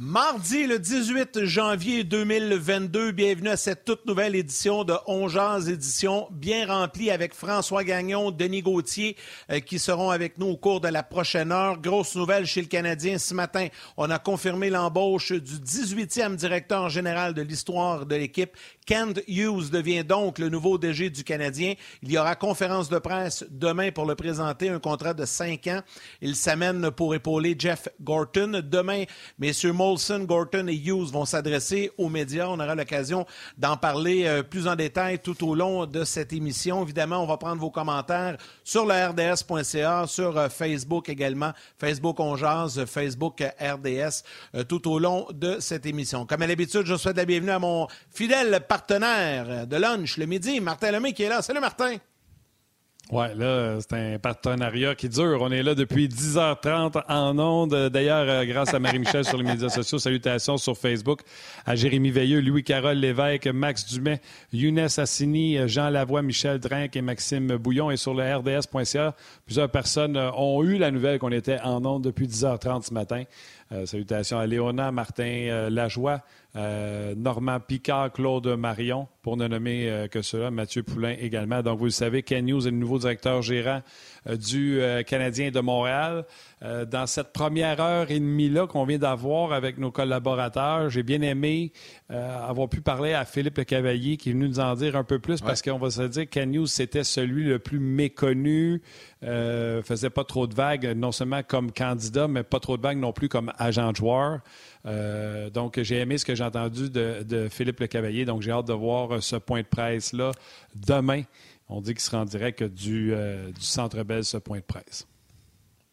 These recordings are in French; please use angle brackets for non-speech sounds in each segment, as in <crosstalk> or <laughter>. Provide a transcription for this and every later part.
Mardi le 18 janvier 2022, bienvenue à cette toute nouvelle édition de Ongeance édition bien remplie avec François Gagnon, Denis Gauthier euh, qui seront avec nous au cours de la prochaine heure. Grosse nouvelle chez le Canadien ce matin, on a confirmé l'embauche du 18e directeur général de l'histoire de l'équipe. Kent Hughes devient donc le nouveau DG du Canadien. Il y aura conférence de presse demain pour le présenter, un contrat de cinq ans. Il s'amène pour épauler Jeff Gorton. Demain, messieurs Molson, Gorton et Hughes vont s'adresser aux médias. On aura l'occasion d'en parler euh, plus en détail tout au long de cette émission. Évidemment, on va prendre vos commentaires sur le RDS.ca, sur euh, Facebook également, Facebook On Facebook euh, RDS, tout au long de cette émission. Comme à l'habitude, je souhaite la bienvenue à mon fidèle partenaire de lunch le midi, Martin Lemay, qui est là. Salut, Martin. Ouais, là, c'est un partenariat qui dure. On est là depuis 10h30 en ondes. D'ailleurs, euh, grâce à Marie-Michel sur les médias sociaux, salutations sur Facebook, à Jérémy Veilleux, Louis-Carole Lévesque, Max Dumais, Younes Assini, Jean Lavoie, Michel Drinck et Maxime Bouillon. Et sur le RDS.ca, plusieurs personnes euh, ont eu la nouvelle qu'on était en ondes depuis 10h30 ce matin. Euh, salutations à Léona, Martin Lajoie, euh, Normand Picard, Claude Marion, pour ne nommer euh, que cela, Mathieu Poulain également. Donc, vous le savez, Ken News est le nouveau directeur gérant euh, du Canadien de Montréal. dans cette première heure et demie-là qu'on vient d'avoir avec nos collaborateurs, j'ai bien aimé avoir pu parler à Philippe Le Cavalier qui est venu nous en dire un peu plus parce qu'on va se dire que Ken News, c'était celui le plus méconnu, faisait pas trop de vagues, non seulement comme candidat, mais pas trop de vagues non plus comme agent de joueur. Euh, donc, j'ai aimé ce que j'ai entendu de, Philippe Le Cavalier. Donc, j'ai hâte de voir ce point de presse-là demain. On dit qu'il sera en direct du, euh, du Centre Bell, ce point de presse.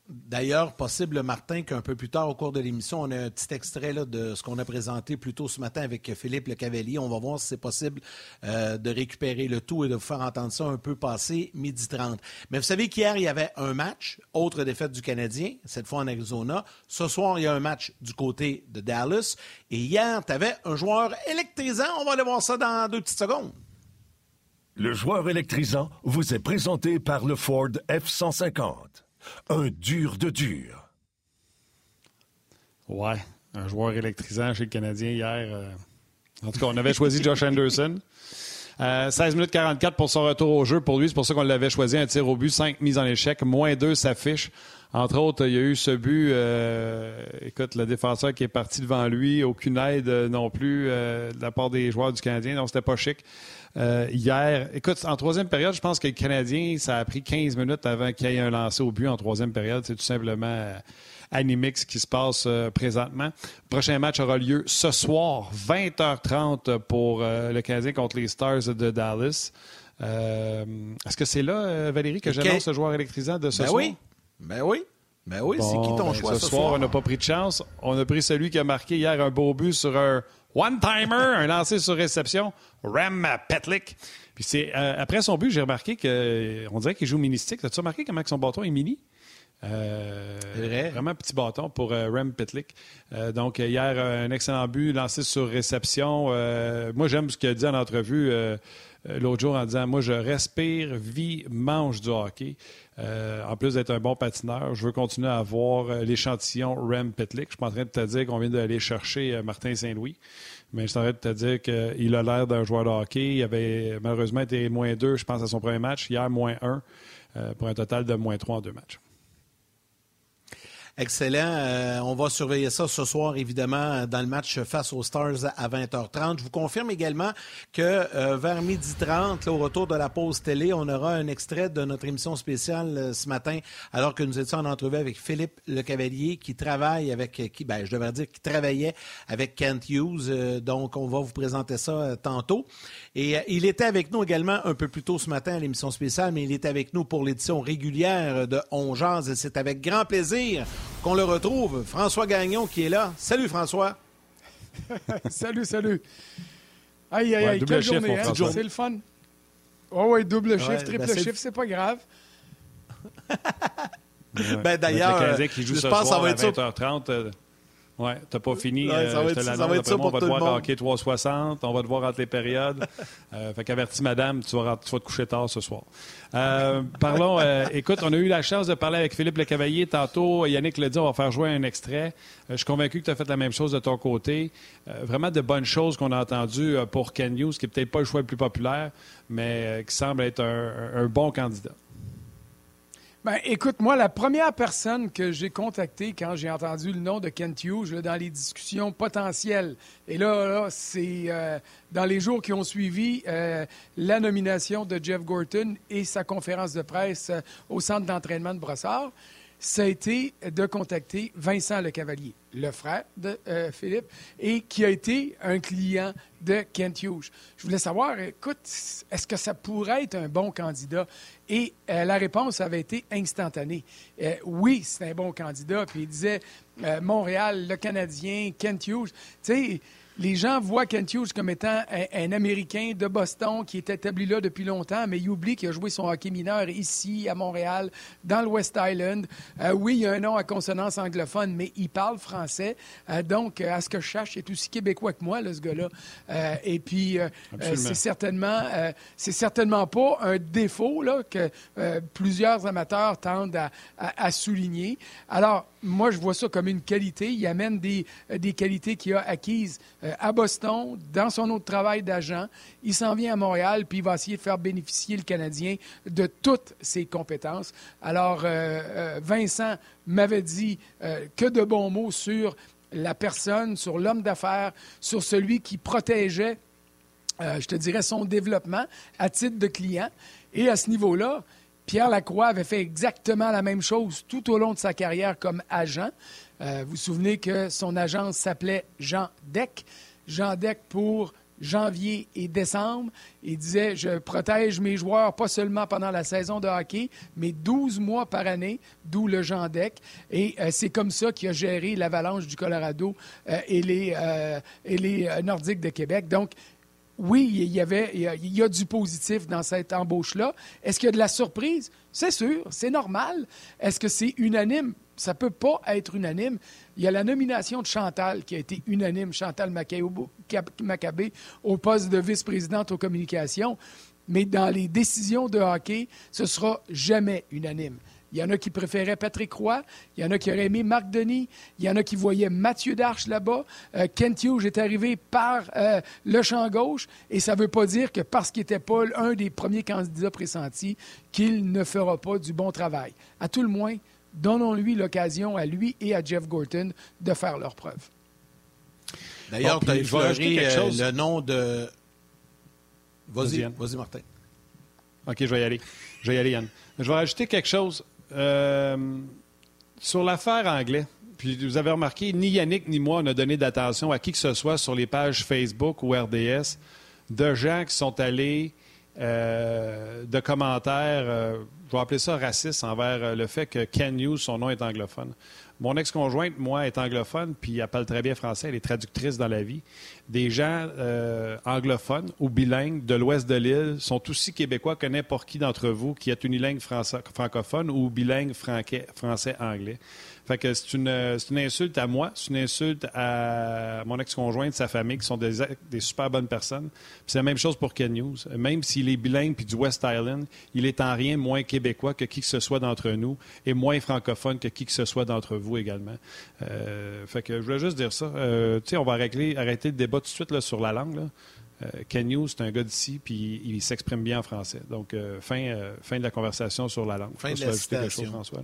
D'ailleurs, possible, Martin, qu'un peu plus tard au cours de l'émission, on a un petit extrait de ce qu'on a présenté plus tôt ce matin avec Philippe Le Cavalier. On va voir si c'est possible euh, de récupérer le tout et de vous faire entendre ça un peu passé midi 30. Mais vous savez qu'hier, il y avait un match, autre défaite du Canadien, cette fois en Arizona. Ce soir, il y a un match du côté de Dallas. Et hier, tu avais un joueur électrisant. On va aller voir ça dans deux petites secondes. Le joueur électrisant vous est présenté par le Ford F-150 un dur de dur. Ouais, un joueur électrisant chez le Canadien hier. Euh. En tout cas, on avait choisi Josh Anderson. 16 <laughs> euh, minutes 44 pour son retour au jeu pour lui. C'est pour ça qu'on l'avait choisi. Un tir au but, 5 mises en échec, moins 2 s'affiche. Entre autres, il y a eu ce but. Euh, écoute, le défenseur qui est parti devant lui, aucune aide non plus de la part des joueurs du Canadien, donc c'était pas chic. Euh, hier. Écoute, en troisième période, je pense que le Canadien, ça a pris 15 minutes avant qu'il y ait un lancé au but en troisième période. C'est tout simplement euh, animix ce qui se passe euh, présentement. Le prochain match aura lieu ce soir, 20h30 pour le Canadien contre les Stars de Dallas. Est-ce que c'est là, Valérie, que j'annonce ce joueur électrisant de ce ben soir? Oui. Ben oui. Ben oui, c'est qui ton ben, choix ce, soir? on n'a pas pris de chance. On a pris celui qui a marqué hier un beau but sur un one-timer, <laughs> un lancé sur réception. Ram Petlick. Puis c'est euh, après son but, j'ai remarqué qu'on dirait qu'il joue mini-stick. As-tu remarqué comment son bâton est mini? Euh, vrai. Vraiment petit bâton pour euh, Ram Petlick. donc, hier, un excellent but lancé sur réception. moi, j'aime ce qu'il a dit en entrevue l'autre jour en disant Moi, je respire, vis, mange du hockey. en plus d'être un bon patineur, je veux continuer à avoir l'échantillon Ram Petlick. Je suis en train de te dire qu'on vient d'aller chercher Martin Saint-Louis. Mais je t'arrête de te dire qu'il a l'air d'un joueur de hockey. Il avait malheureusement été moins 2, je pense, à son premier match. Hier, moins 1, euh, pour un total de moins 3 en deux matchs. Excellent. Euh, on va surveiller ça ce soir, évidemment, dans le match face aux Stars à 20h30. Je vous confirme également que euh, vers 12h30, au retour de la pause télé, on aura un extrait de notre émission spéciale euh, ce matin, alors que nous étions en entrevue avec Philippe Le Cavalier, qui travaille avec, qui, ben, je devrais dire, qui travaillait avec Kent Hughes. donc, on va vous présenter ça tantôt. Et il était avec nous également un peu plus tôt ce matin à l'émission spéciale, mais il est avec nous pour l'édition régulière de On et c'est avec grand plaisir qu'on le retrouve. François Gagnon qui est là. Salut François. <laughs> salut, salut. Aïe, aïe, aïe, quelle journée, hein? C'est le fun. Oh oui, double chiffre, triple ben chiffre, c'est pas grave. <laughs> ben d'ailleurs, je pense que ça va être 20h30. Oui, t'as pas fini. Ouais, ça, euh, va être, ça va être ça pour On va te voir hockey 360, on va te voir entre les périodes. <laughs> euh, fait qu'avertis madame, tu vas, tu vas, te coucher tard ce soir. Euh, <laughs> parlons, euh, écoute, on a eu la chance de parler avec Philippe Le Cavalier tantôt. Yannick l'a dit, on va faire jouer un extrait. je suis convaincu que tu as fait la même chose de ton côté. vraiment de bonnes choses qu'on a entendues pour Ken News, qui n'est peut-être pas le choix le plus populaire, mais qui semble être un, un bon candidat. Ben, écoute, moi, la première personne que j'ai contactée quand j'ai entendu le nom de Kent Hughes dans les discussions potentielles, et là, c'est euh, dans les jours qui ont suivi euh, la nomination de Jeff Gorton et sa conférence de presse euh, au centre d'entraînement de Brossard, ça a été de contacter Vincent Le Cavalier, le frère de euh, Philippe, et qui a été un client de Kent Hughes. Je voulais savoir, écoute, est-ce que ça pourrait être un bon candidat? Et euh, la réponse avait été instantanée. Euh, oui, c'est un bon candidat. Puis il disait Montréal, le Canadien, Kent Hughes. Tu sais, les gens voient Kent Hughes comme étant un, Américain de Boston qui est établi là depuis longtemps, mais il oublie qu'il a joué son hockey mineur ici, à Montréal, dans le West Island. Euh, oui, il y a un nom à consonance anglophone, mais il parle français. Euh, donc, à ce que je cherche, il est aussi québécois que moi, là, ce gars-là. Euh, et puis, c'est certainement, c'est certainement pas un défaut là, que plusieurs amateurs tendent à, à souligner. Alors, moi, je vois ça comme une qualité. Il amène des, des qualités qu'il a acquises euh, à Boston, dans son autre travail d'agent. Il s'en vient à Montréal, puis il va essayer de faire bénéficier le Canadien de toutes ses compétences. Alors, euh, euh, Vincent m'avait dit que de bons mots sur la personne, sur l'homme d'affaires, sur celui qui protégeait, je te dirais, son développement à titre de client. Et à ce niveau-là, Pierre Lacroix avait fait exactement la même chose tout au long de sa carrière comme agent. Euh, vous vous souvenez que son agence s'appelait Jean Deck. Jean Deck pour janvier et décembre. Il disait, je protège mes joueurs pas seulement pendant la saison de hockey, mais 12 mois par année, d'où le Jean Deck. Et euh, c'est comme ça qu'il a géré l'Avalanche du Colorado euh, et les, et Nordiques de Québec. Donc, oui, il y, il y a du positif dans cette embauche-là. Est-ce qu'il y a de la surprise? C'est sûr, c'est normal. Est-ce que c'est unanime? Ça ne peut pas être unanime. Il y a la nomination de Chantal qui a été unanime, Chantal Maccabé, au poste de vice-présidente aux communications. Mais dans les décisions de hockey, ce sera jamais unanime. Il y en a qui préféraient Patrick Roy. Il y en a qui auraient aimé Marc Denis. Il y en a qui voyaient Mathieu Darche là-bas. Euh, Kent Hughes est arrivé par euh, le champ gauche. Et ça ne veut pas dire que parce qu'il n'était pas un des premiers candidats pressentis, qu'il ne fera pas du bon travail. À tout le moins, donnons-lui l'occasion à lui et à Jeff Gorton de faire leur preuve. D'ailleurs, tu as effleuré euh, le nom de... Vas-y, vas-y, Martin. OK, je vais y aller. Je vais y aller, Yann. Je vais rajouter quelque chose. Euh, sur l'affaire anglais, puis vous avez remarqué, ni Yannick ni moi, on a donné d'attention à qui que ce soit sur les pages Facebook ou RDS de gens qui sont allés euh, de commentaires, euh, je vais appeler ça raciste envers le fait que Ken Hughes, son nom est anglophone. Mon ex-conjointe, moi, est anglophone, puis elle parle très bien français, elle est traductrice dans la vie. Des gens euh, anglophones ou bilingues de l'ouest de l'île sont aussi québécois que n'importe qui d'entre vous qui est unilingue francophone ou bilingue français-anglais. Fait que c'est une, une, insulte à moi, c'est une insulte à mon ex-conjointe, sa famille, qui sont des, des super bonnes personnes. c'est la même chose pour Ken News. Même s'il est bilingue puis du West Island, il est en rien moins québécois que qui que ce soit d'entre nous et moins francophone que qui que ce soit d'entre vous également. Euh, fait que je voulais juste dire ça. Euh, tu sais, on va arrêter, arrêter le débat tout de suite là, sur la langue. Là. Euh, Ken News, c'est un gars d'ici, puis il, s'exprime bien en français. Donc, fin, fin de la conversation sur la langue. Fin de la citation. François,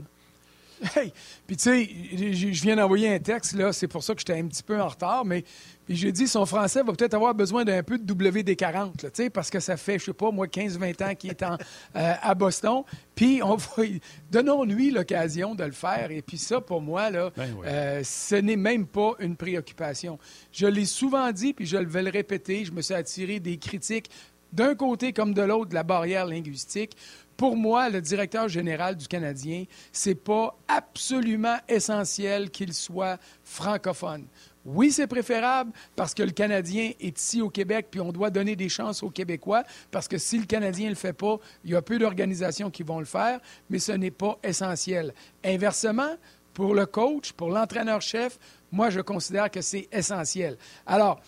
<laughs> Hey, puis tu sais, je viens d'envoyer un texte, là, c'est pour ça que j'étais un petit peu en retard, mais j'ai dit, son français va peut-être avoir besoin d'un peu de WD-40, tu sais, parce que ça fait, je sais pas, moi, 15-20 ans qu'il est en, <laughs> euh, à Boston, puis on va, donnons-lui l'occasion de le faire, et puis ça, pour moi, là, Ben oui. euh, ce n'est même pas une préoccupation. Je l'ai souvent dit, puis je vais le répéter, je me suis attiré des critiques d'un côté comme de l'autre de la barrière linguistique. Pour moi, le directeur général du Canadien, c'est pas absolument essentiel qu'il soit francophone. Oui, c'est préférable parce que le Canadien est ici au Québec, puis on doit donner des chances aux Québécois, parce que si le Canadien ne le fait pas, il y a peu d'organisations qui vont le faire, mais ce n'est pas essentiel. Inversement, pour le coach, pour l'entraîneur-chef, moi, je considère que c'est essentiel. Alors,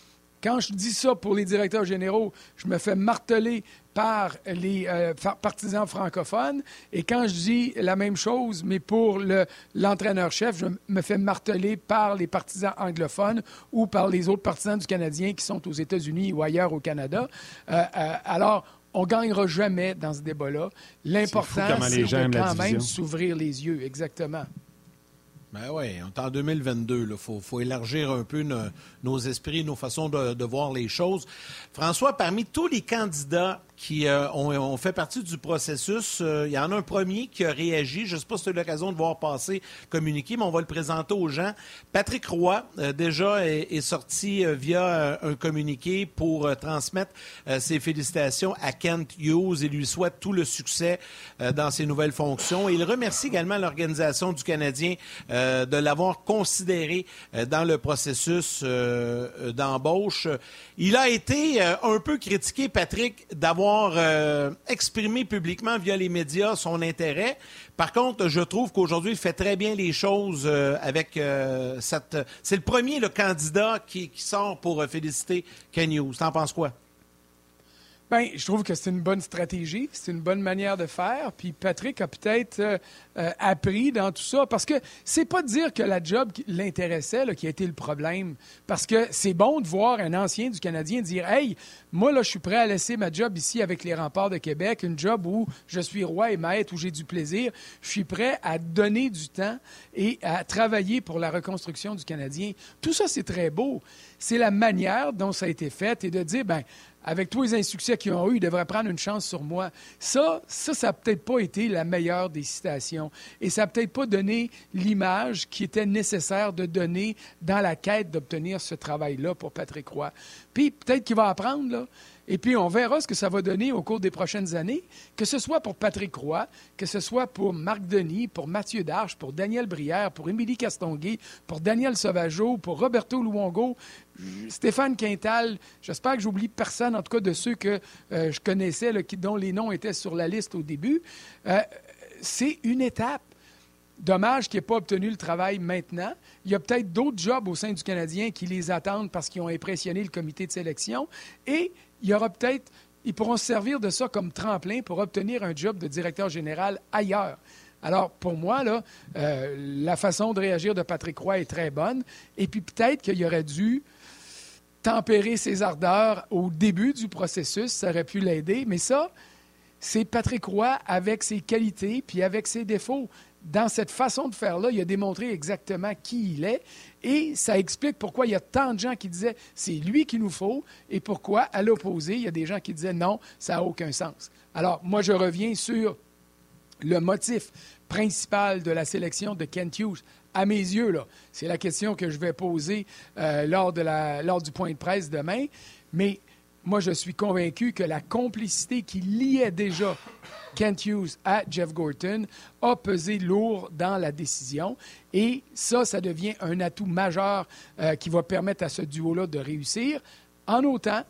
quand je dis ça pour les directeurs généraux, je me fais marteler par les euh, partisans francophones. Et quand je dis la même chose, mais pour le- l'entraîneur-chef, je me fais marteler par les partisans anglophones ou par les autres partisans du Canadien qui sont aux États-Unis ou ailleurs au Canada. Euh, euh, alors, on ne gagnera jamais dans ce débat-là. L'important, c'est de quand même s'ouvrir les yeux. Exactement. Ben oui, on est en 2022. Il faut, faut élargir un peu no- nos esprits, nos façons de, de voir les choses. François, parmi tous les candidats qui euh, ont, ont fait partie du processus, euh, il y en a un premier qui a réagi. Je ne sais pas si tu l'occasion de voir passer communiqué, mais on va le présenter aux gens. Patrick Roy, euh, déjà, est, est sorti euh, via euh, un communiqué pour euh, transmettre ses félicitations à Kent Hughes et lui souhaite tout le succès dans ses nouvelles fonctions. Et il remercie également l'organisation du Canadien de l'avoir considéré dans le processus d'embauche. Il a été un peu critiqué, Patrick, d'avoir euh, exprimé publiquement via les médias son intérêt. Par contre, je trouve qu'aujourd'hui, il fait très bien les choses euh, avec euh, cette... C'est le premier le candidat qui, sort pour euh, féliciter Ken Hughes. T'en penses quoi? Bien, je trouve que c'est une bonne stratégie, c'est une bonne manière de faire. Puis Patrick a peut-être euh, euh, appris dans tout ça, parce que c'est pas de dire que la job l'intéressait qui a été le problème. Parce que c'est bon de voir un ancien du Canadien dire Hey, moi, là, je suis prêt à laisser ma job ici avec les remparts de Québec, une job où je suis roi et maître, où j'ai du plaisir. Je suis prêt à donner du temps et à travailler pour la reconstruction du Canadien. Tout ça, c'est très beau. C'est la manière dont ça a été fait et de dire, ben avec tous les insuccès qu'ils ont eu, ils devraient prendre une chance sur moi. Ça, ça, ça n'a peut-être pas été la meilleure des citations. Et ça n'a peut-être pas donné l'image qui était nécessaire de donner dans la quête d'obtenir ce travail-là pour Patrick Roy. Puis peut-être qu'il va apprendre, là. Et puis, on verra ce que ça va donner au cours des prochaines années, que ce soit pour Patrick Roy, que ce soit pour Marc Denis, pour Mathieu Darche, pour Daniel Brière, pour Émilie Castonguay, pour Daniel Sauvageau, pour Roberto Luongo, Stéphane Quintal. J'espère que j'oublie personne, en tout cas de ceux que euh, je connaissais, dont les noms étaient sur la liste au début. Euh, c'est une étape. Dommage qu'il n'ait pas obtenu le travail maintenant. Il y a peut-être d'autres jobs au sein du Canadien qui les attendent parce qu'ils ont impressionné le comité de sélection. Et il y aura peut-être, ils pourront se servir de ça comme tremplin pour obtenir un job de directeur général ailleurs. Alors, pour moi, là, euh, la façon de réagir de Patrick Roy est très bonne. Et puis peut-être qu'il aurait dû tempérer ses ardeurs au début du processus. Ça aurait pu l'aider. Mais ça, c'est Patrick Roy avec ses qualités puis avec ses défauts. Dans cette façon de faire-là, il a démontré exactement qui il est et ça explique pourquoi il y a tant de gens qui disaient c'est lui qu'il nous faut et pourquoi, à l'opposé, il y a des gens qui disaient non, ça n'a aucun sens. Alors, moi, je reviens sur le motif principal de la sélection de Kent Hughes. À mes yeux, là, c'est la question que je vais poser euh, lors, de la, lors du point de presse demain. Mais moi, je suis convaincu que la complicité qui liait déjà Kent Hughes à Jeff Gorton a pesé lourd dans la décision. Et ça, ça devient un atout majeur euh, qui va permettre à ce duo-là de réussir, en autant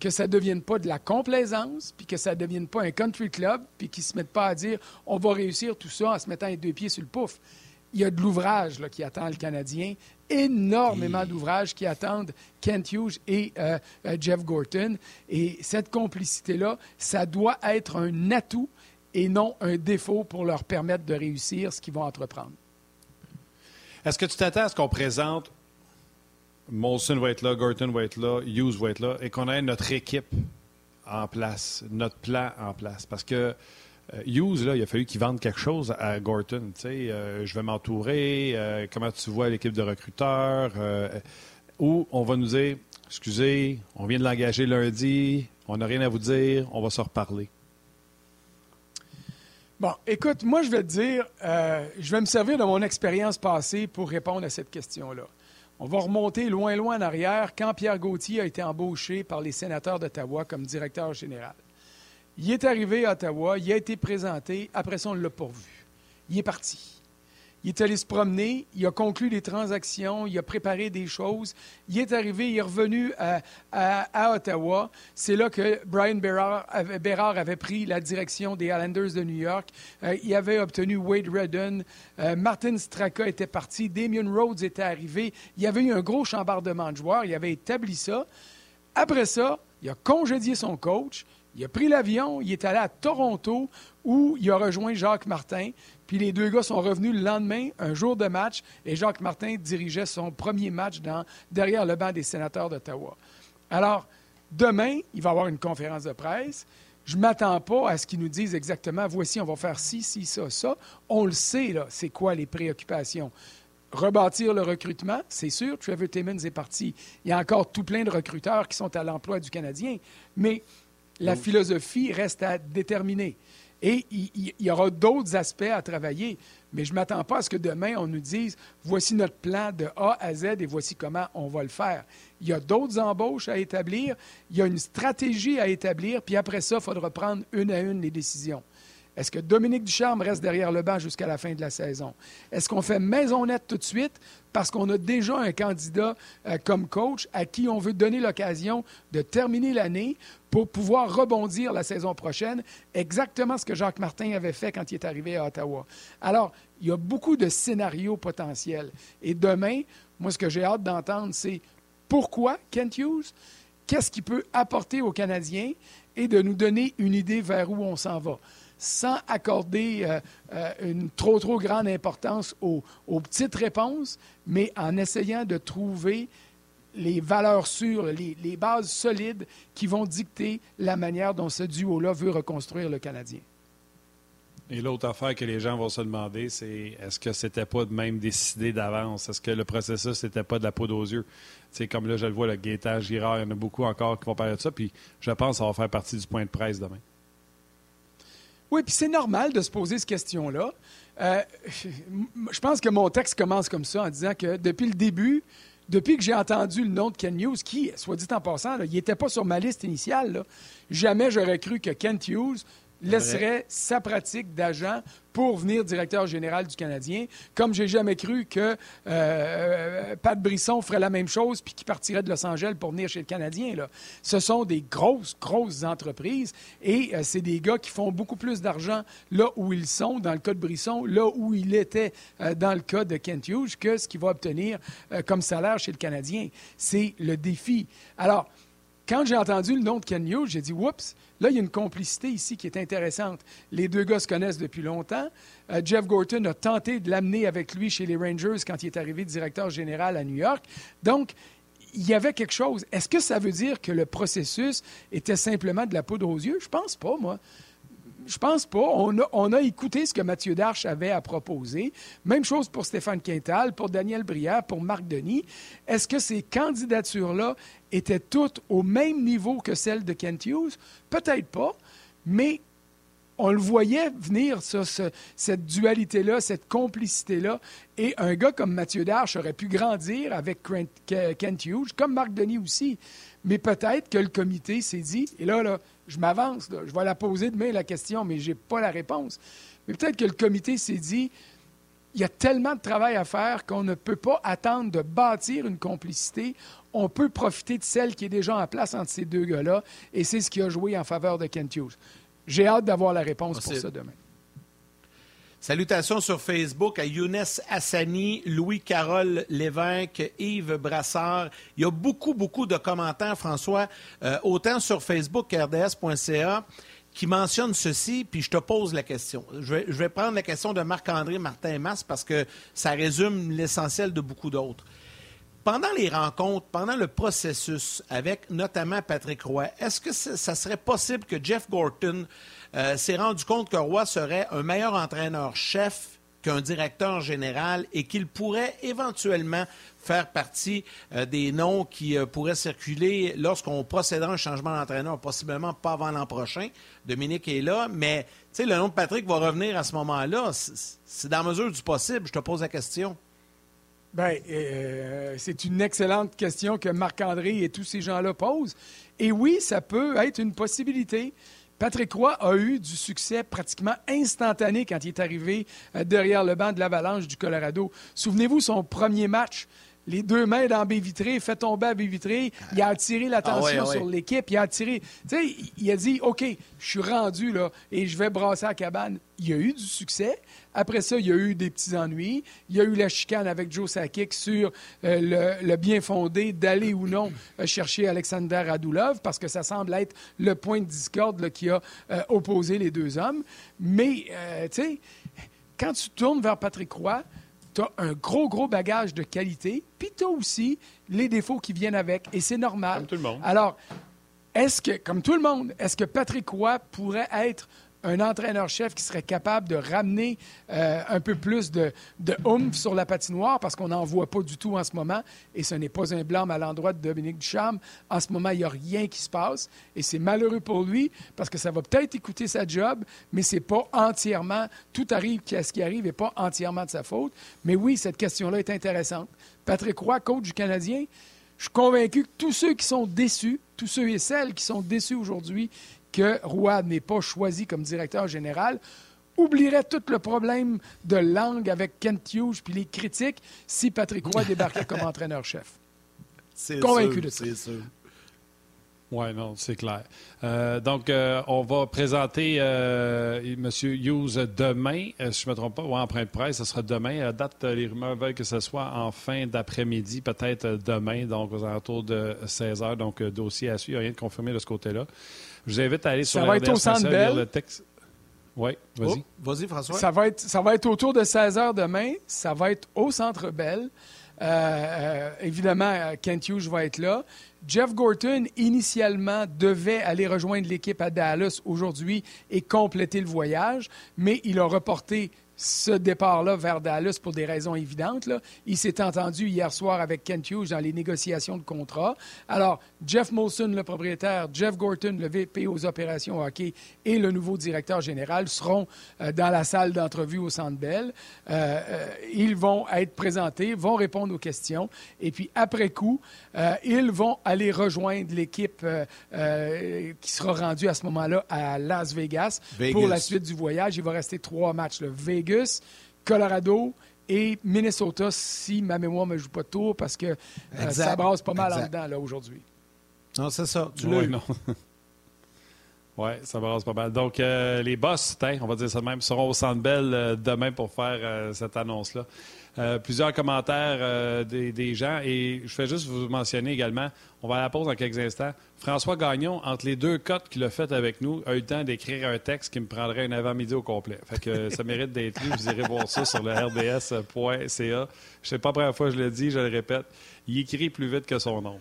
que ça ne devienne pas de la complaisance, puis que ça ne devienne pas un country club, puis qu'ils ne se mettent pas à dire on va réussir tout ça en se mettant les deux pieds sur le pouf. Il y a de l'ouvrage qui attend le Canadien, énormément d'ouvrages qui attendent Kent Hughes et euh, euh, Jeff Gorton. Et cette complicité-là, ça doit être un atout et non un défaut pour leur permettre de réussir ce qu'ils vont entreprendre. Est-ce que tu t'attends à ce qu'on présente Molson va être là, Gorton va être là, Hughes va être là, et qu'on ait notre équipe en place, notre plan en place? Parce que Hughes, là, il a fallu qu'il vende quelque chose à Gorton. Sais, je vais m'entourer. comment tu vois l'équipe de recruteurs? ou on va nous dire, excusez, on vient de l'engager lundi, on n'a rien à vous dire, on va se reparler. Bon, écoute, moi, je vais te dire, euh, je vais me servir de mon expérience passée pour répondre à cette question-là. On va remonter loin, loin en arrière quand Pierre Gauthier a été embauché par les sénateurs d'Ottawa comme directeur général. Il est arrivé à Ottawa, il a été présenté, après ça, on l'a pas. Il est parti. Il est allé se promener, il a conclu des transactions, il a préparé des choses. Il est arrivé, il est revenu à, Ottawa. C'est là que Brian Berard avait, pris la direction des Islanders de New York. Euh, il avait obtenu Wade Redden. Euh, Martin Straka était parti. Damien Rhodes était arrivé. Il y avait eu un gros chambardement de joueurs. Il avait établi ça. Après ça, il a congédié son coach. Il a pris l'avion, il est allé à Toronto où il a rejoint Jacques Martin. Puis les deux gars sont revenus le lendemain, un jour de match, et Jacques Martin dirigeait son premier match derrière le banc des sénateurs d'Ottawa. Alors, demain, il va y avoir une conférence de presse. Je ne m'attends pas à ce qu'ils nous disent exactement voici, on va faire ci, ci, ça, ça. On le sait, là, c'est quoi les préoccupations. Rebâtir le recrutement, c'est sûr. Trevor Timmons est parti. Il y a encore tout plein de recruteurs qui sont à l'emploi du Canadien. Mais la philosophie reste à déterminer. Et il, y aura d'autres aspects à travailler. Mais je ne m'attends pas à ce que demain, on nous dise voici notre plan de A à Z et voici comment on va le faire. Il y a d'autres embauches à établir, il y a une stratégie à établir, puis après ça, il faudra prendre une à une les décisions. Est-ce que Dominique Ducharme reste derrière le banc jusqu'à la fin de la saison? Est-ce qu'on fait maison nette tout de suite parce qu'on a déjà un candidat euh, comme coach à qui on veut donner l'occasion de terminer l'année pour pouvoir rebondir la saison prochaine, exactement ce que Jacques Martin avait fait quand il est arrivé à Ottawa. Alors, il y a beaucoup de scénarios potentiels. Et demain, moi, ce que j'ai hâte d'entendre, c'est pourquoi Kent Hughes, qu'est-ce qu'il peut apporter aux Canadiens et de nous donner une idée vers où on s'en va sans accorder euh, euh, une trop, trop grande importance aux, petites réponses, mais en essayant de trouver les valeurs sûres, les, bases solides qui vont dicter la manière dont ce duo-là veut reconstruire le Canadien. Et l'autre affaire que les gens vont se demander, c'est est-ce que c'était pas de même décidé d'avance? Est-ce que le processus n'était pas de la poudre aux yeux? Comme là, je le vois, le Gaétan, Girard, il y en a beaucoup encore qui vont parler de ça. Puis je pense que ça va faire partie du point de presse demain. Oui, puis c'est normal de se poser cette question-là. Euh, <laughs> je pense que mon texte commence comme ça en disant que depuis le début, depuis que j'ai entendu le nom de Ken Hughes, qui, soit dit en passant, il n'était pas sur ma liste initiale, jamais j'aurais cru que Ken Hughes laisserait sa pratique d'agent pour venir directeur général du Canadien, comme j'ai jamais cru que euh, Pat Brisson ferait la même chose puis qu'il partirait de Los Angeles pour venir chez le Canadien. Ce sont des grosses, grosses entreprises et euh, c'est des gars qui font beaucoup plus d'argent là où ils sont, dans le cas de Brisson, là où il était euh, dans le cas de Kent Hughes, que ce qu'il va obtenir comme salaire chez le Canadien. C'est le défi. Alors, quand j'ai entendu le nom de Ken Hughes, j'ai dit, oups, Là, il y a une complicité ici qui est intéressante. Les deux gars se connaissent depuis longtemps. Euh, Jeff Gorton a tenté de l'amener avec lui chez les Rangers quand il est arrivé directeur général à New York. Donc, il y avait quelque chose. Est-ce que ça veut dire que le processus était simplement de la poudre aux yeux? Je pense pas, moi. Je pense pas. On a, écouté ce que Mathieu Darche avait à proposer. Même chose pour Stéphane Quintal, pour Daniel Brière, pour Marc Denis. Est-ce que ces candidatures-là étaient toutes au même niveau que celles de Kent Hughes? Peut-être pas, mais on le voyait venir, cette dualité-là, cette complicité-là. Et un gars comme Mathieu Darche aurait pu grandir avec Kent Hughes, comme Marc Denis aussi. Mais peut-être que le comité s'est dit, et là, là je m'avance, je vais la poser demain la question, mais je n'ai pas la réponse. Mais peut-être que le comité s'est dit, il y a tellement de travail à faire qu'on ne peut pas attendre de bâtir une complicité. On peut profiter de celle qui est déjà en place entre ces deux gars-là, et c'est ce qui a joué en faveur de Kent Hughes. J'ai hâte d'avoir la réponse pour ça demain. Salutations sur Facebook à Younes Hassani, Louis-Carole Lévesque, Yves Brassard. Il y a beaucoup, beaucoup de commentaires, François, euh, autant sur Facebook qu'RDS.ca qui mentionnent ceci, puis je te pose la question. Je vais, prendre la question de Marc-André Martin-Masse parce que ça résume l'essentiel de beaucoup d'autres. Pendant les rencontres, pendant le processus avec notamment Patrick Roy, est-ce que ça serait possible que Jeff Gorton euh, s'est rendu compte que Roy serait un meilleur entraîneur-chef qu'un directeur général et qu'il pourrait éventuellement faire partie euh, des noms qui euh, pourraient circuler lorsqu'on procédera à un changement d'entraîneur, possiblement pas avant l'an prochain. Dominique est là, mais le nom de Patrick va revenir à ce moment-là. C'est dans la mesure du possible. Je te pose la question. Bien, c'est une excellente question que Marc-André et tous ces gens-là posent. Et oui, ça peut être une possibilité. Patrick Roy a eu du succès pratiquement instantané quand il est arrivé derrière le banc de l'Avalanche du Colorado. Souvenez-vous, son premier match, les deux mains dans baie vitrée, fait tomber à baie vitrée. Il a attiré l'attention ah sur l'équipe. Il a attiré. Tu sais, il a dit OK, je suis rendu là et je vais brasser la cabane. Il y a eu du succès. Après ça, il y a eu des petits ennuis. Il y a eu la chicane avec Joe Sakic sur euh, le, bien fondé d'aller ou non euh, chercher Alexander Radulov parce que ça semble être le point de discorde qui a euh, opposé les deux hommes. Mais, tu sais, quand tu tournes vers Patrick Roy, tu as un gros, gros bagage de qualité, puis tu as aussi les défauts qui viennent avec, et c'est normal. Comme tout le monde. Alors, est-ce que, comme tout le monde, est-ce que Patrick Roy pourrait être un entraîneur-chef qui serait capable de ramener euh, un peu plus de, de sur la patinoire parce qu'on n'en voit pas du tout en ce moment. Et ce n'est pas un blâme à l'endroit de Dominique Ducharme. En ce moment, il n'y a rien qui se passe. Et c'est malheureux pour lui parce que ça va peut-être écouter sa job, mais c'est pas entièrement, tout arrive à ce qui arrive et pas entièrement de sa faute. Mais oui, cette question-là est intéressante. Patrick Roy, coach du Canadien, je suis convaincu que tous ceux qui sont déçus, tous ceux et celles qui sont déçus aujourd'hui, que Roy n'est pas choisi comme directeur général, oublierait tout le problème de langue avec Kent Hughes puis les critiques si Patrick Roy débarquait comme <laughs> entraîneur-chef. Convaincu de ça. Oui, non, c'est clair. Euh, donc, euh, on va présenter euh, M. Hughes demain, si je ne me trompe pas, ou en de presse, ce sera demain. À date, les rumeurs veulent que ce soit en fin d'après-midi, peut-être demain, donc aux alentours de 16 heures. Donc, dossier à suivre, rien de confirmé de ce côté-là. Je vous invite à aller sur ça va être au Centre Bell. Oui, vas-y. Oh, vas-y, François. Ça va, être, ça va être autour de 16 h demain. Ça va être au Centre Bell. Euh, euh, évidemment, Kent Hughes va être là. Jeff Gorton, initialement, devait aller rejoindre l'équipe à Dallas aujourd'hui et compléter le voyage, mais il a reporté ce départ-là vers Dallas pour des raisons évidentes. Là. Il s'est entendu hier soir avec Kent Hughes dans les négociations de contrat. Alors, Jeff Molson, le propriétaire, Jeff Gorton, le VP aux opérations hockey, et le nouveau directeur général seront euh, dans la salle d'entrevue au Centre Bell. Euh, euh, ils vont être présentés, vont répondre aux questions, et puis après coup, ils vont aller rejoindre l'équipe qui sera rendue à ce moment-là à Las Vegas, Vegas, pour la suite du voyage. Il va rester trois matchs. Le Vegas Colorado et Minnesota, si ma mémoire ne me joue pas de tour, parce que euh, ça brasse pas mal en dedans là, aujourd'hui. Non, c'est ça. Tu oui, non. <laughs> oui, ça brasse pas mal. Donc, euh, les boss, on va dire ça de même, seront au Centre Bell euh, demain pour faire cette annonce-là. plusieurs commentaires des, des, gens et je vais juste vous mentionner également, on va à la pause dans quelques instants. François Gagnon, entre les deux cotes qu'il a faites avec nous, a eu le temps d'écrire un texte qui me prendrait un avant-midi au complet. Fait que ça mérite d'être lu. Vous irez voir ça sur le rds.ca. Je sais pas la première fois que je le dis, je le répète. Il écrit plus vite que son nombre.